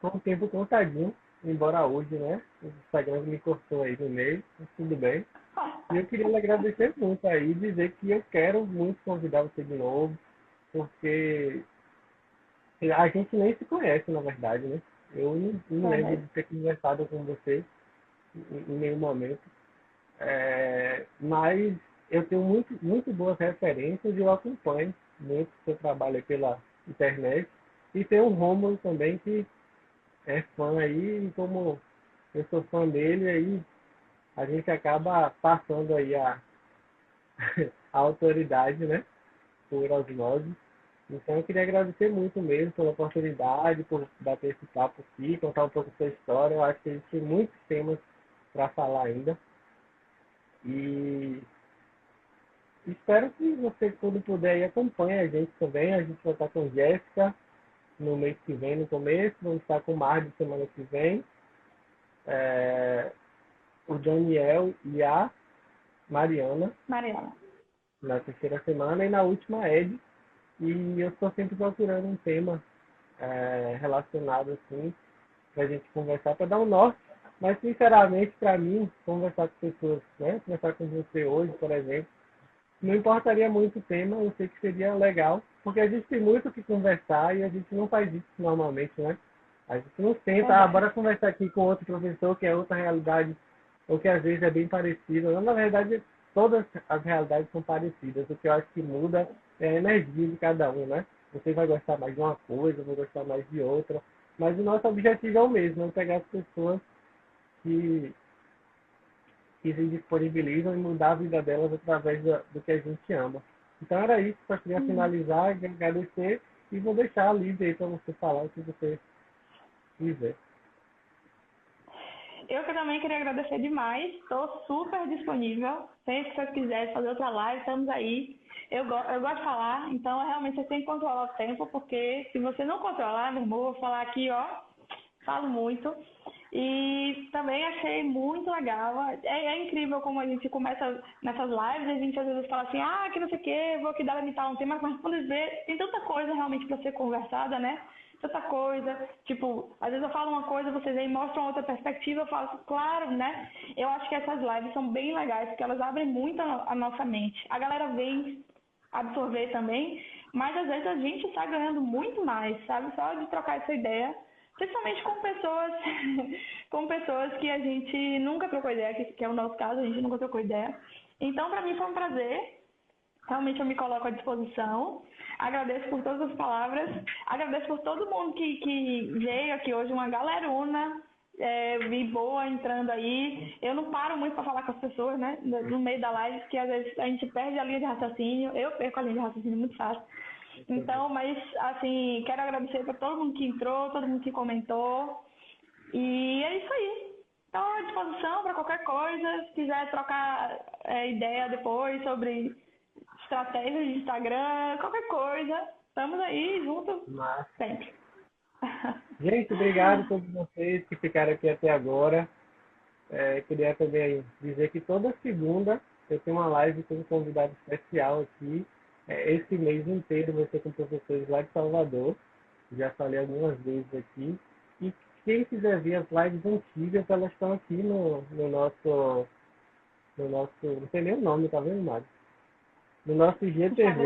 com o tempo contadinho, embora hoje, né? O Instagram me cortou aí no meio, mas tudo bem. E eu queria lhe agradecer muito aí e dizer que eu quero muito convidar você de novo, porque a gente nem se conhece, na verdade, né? Eu não, não lembro de ter conversado com você em, nenhum momento. É, mas eu tenho muito, muito boas referências e eu acompanho muito o seu trabalho pela internet. E tem o Romulo também, que é fã aí, e como eu sou fã dele, aí a gente acaba passando aí a, a autoridade, né? Por osmose. Então eu queria agradecer muito mesmo pela oportunidade, por bater esse papo aqui, contar um pouco da sua história. Eu acho que a gente tem muitos temas para falar ainda. E espero que você, quando puder, acompanhe a gente também. A gente vai estar com Jéssica no mês que vem, no começo. Vamos estar com o Mar de semana que vem. É, o Daniel e a Mariana. Mariana. Na terceira semana. E na última, Ed. E eu estou sempre procurando um tema é, relacionado assim, para a gente conversar, para dar um norte. Mas, sinceramente, para mim, conversar com pessoas, né? conversar com você hoje, por exemplo, não importaria muito o tema, eu sei que seria legal, porque a gente tem muito o que conversar e a gente não faz isso normalmente, né? A gente não senta, ah, bora conversar aqui com outro professor que é outra realidade ou que às vezes é bem parecido. Na verdade, todas as realidades são parecidas. O que eu acho que muda é a energia de cada um, né? Você vai gostar mais de uma coisa, eu vou gostar mais de outra. Mas o nosso objetivo é o mesmo, é pegar as pessoas que, que se disponibilizam e mudar a vida delas através do, do que a gente ama. Então era isso, só queria uhum. finalizar, agradecer e vou deixar a Lívia aí para você falar o que você quiser. Eu que também queria agradecer demais. Estou super disponível. Sempre que vocês quiserem fazer outra live, estamos aí. Eu, go eu gosto de falar, então realmente você tem que controlar o tempo, porque se você não controlar, meu irmão, vou falar aqui, ó, falo muito. E também achei muito legal. É, é, incrível como a gente começa nessas lives, a gente às vezes fala assim, ah, que não sei o quê, vou aqui dar limitar um tema, mas quando vê, tem tanta coisa realmente para ser conversada, né? Tanta coisa. Tipo, às vezes eu falo uma coisa, vocês aí mostram outra perspectiva, eu falo, claro, né? Eu acho que essas lives são bem legais, porque elas abrem muito a, a nossa mente. A galera vem absorver também, mas às vezes a gente está ganhando muito mais, sabe? Só de trocar essa ideia principalmente com pessoas com pessoas que a gente nunca trocou ideia, que, que é o nosso caso, a gente nunca trocou ideia. Então, para mim foi um prazer. Realmente eu me coloco à disposição. Agradeço por todas as palavras. Agradeço por todo mundo que, que veio aqui hoje, uma galerona. É, vi boa entrando aí. Eu não paro muito para falar com as pessoas, né? No meio da live, porque às vezes a gente perde a linha de raciocínio. Eu perco a linha de raciocínio muito fácil. Então, mas assim, quero agradecer para todo mundo que entrou, todo mundo que comentou. E é isso aí. Estou à disposição para qualquer coisa. Se quiser trocar é, ideia depois sobre estratégias de Instagram, qualquer coisa, estamos aí juntos Massa. sempre. Gente, obrigado a todos vocês que ficaram aqui até agora. É, queria também dizer que toda segunda eu tenho uma live com um convidado especial aqui. É, esse mês inteiro vai ser com professores lá de Salvador. Já falei algumas vezes aqui. E quem quiser ver as lives antigas, elas estão aqui no, no nosso. No nosso. Não sei nem o nome, tá vendo, Mário? No nosso IGTV.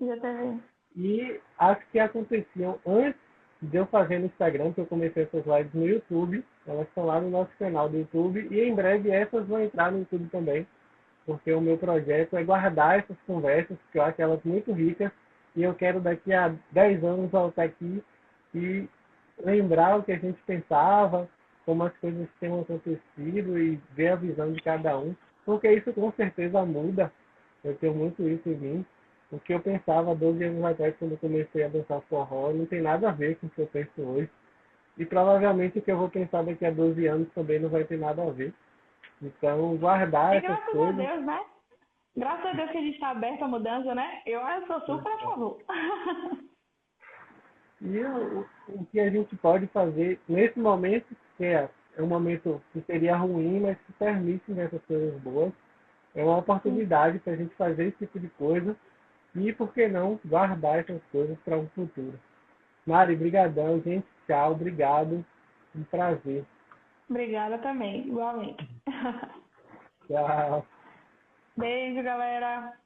IGTV. E as que aconteciam antes de eu fazer no Instagram, que eu comecei essas lives no YouTube. Elas estão lá no nosso canal do YouTube. E em breve essas vão entrar no YouTube também porque o meu projeto é guardar essas conversas, que eu acho elas muito ricas, e eu quero daqui a 10 anos voltar aqui e lembrar o que a gente pensava, como as coisas têm acontecido e ver a visão de cada um, porque isso com certeza muda. Eu tenho muito isso em mim. O que eu pensava 12 anos atrás, quando comecei a dançar forró, não tem nada a ver com o que eu penso hoje. E provavelmente o que eu vou pensar daqui a 12 anos também não vai ter nada a ver. Então, guardar e essas coisas... Graças a Deus, né? Graças a Deus que a gente está aberto à mudança, né? Eu, eu sou super a favor. E o, o que a gente pode fazer nesse momento, que é, é um momento que seria ruim, mas que permite essas coisas boas, é uma oportunidade para a gente fazer esse tipo de coisa e, por que não, guardar essas coisas para um futuro. Mari, brigadão, gente. Tchau, obrigado. Um prazer. Obrigada também, igualmente. Tchau. Beijo, galera.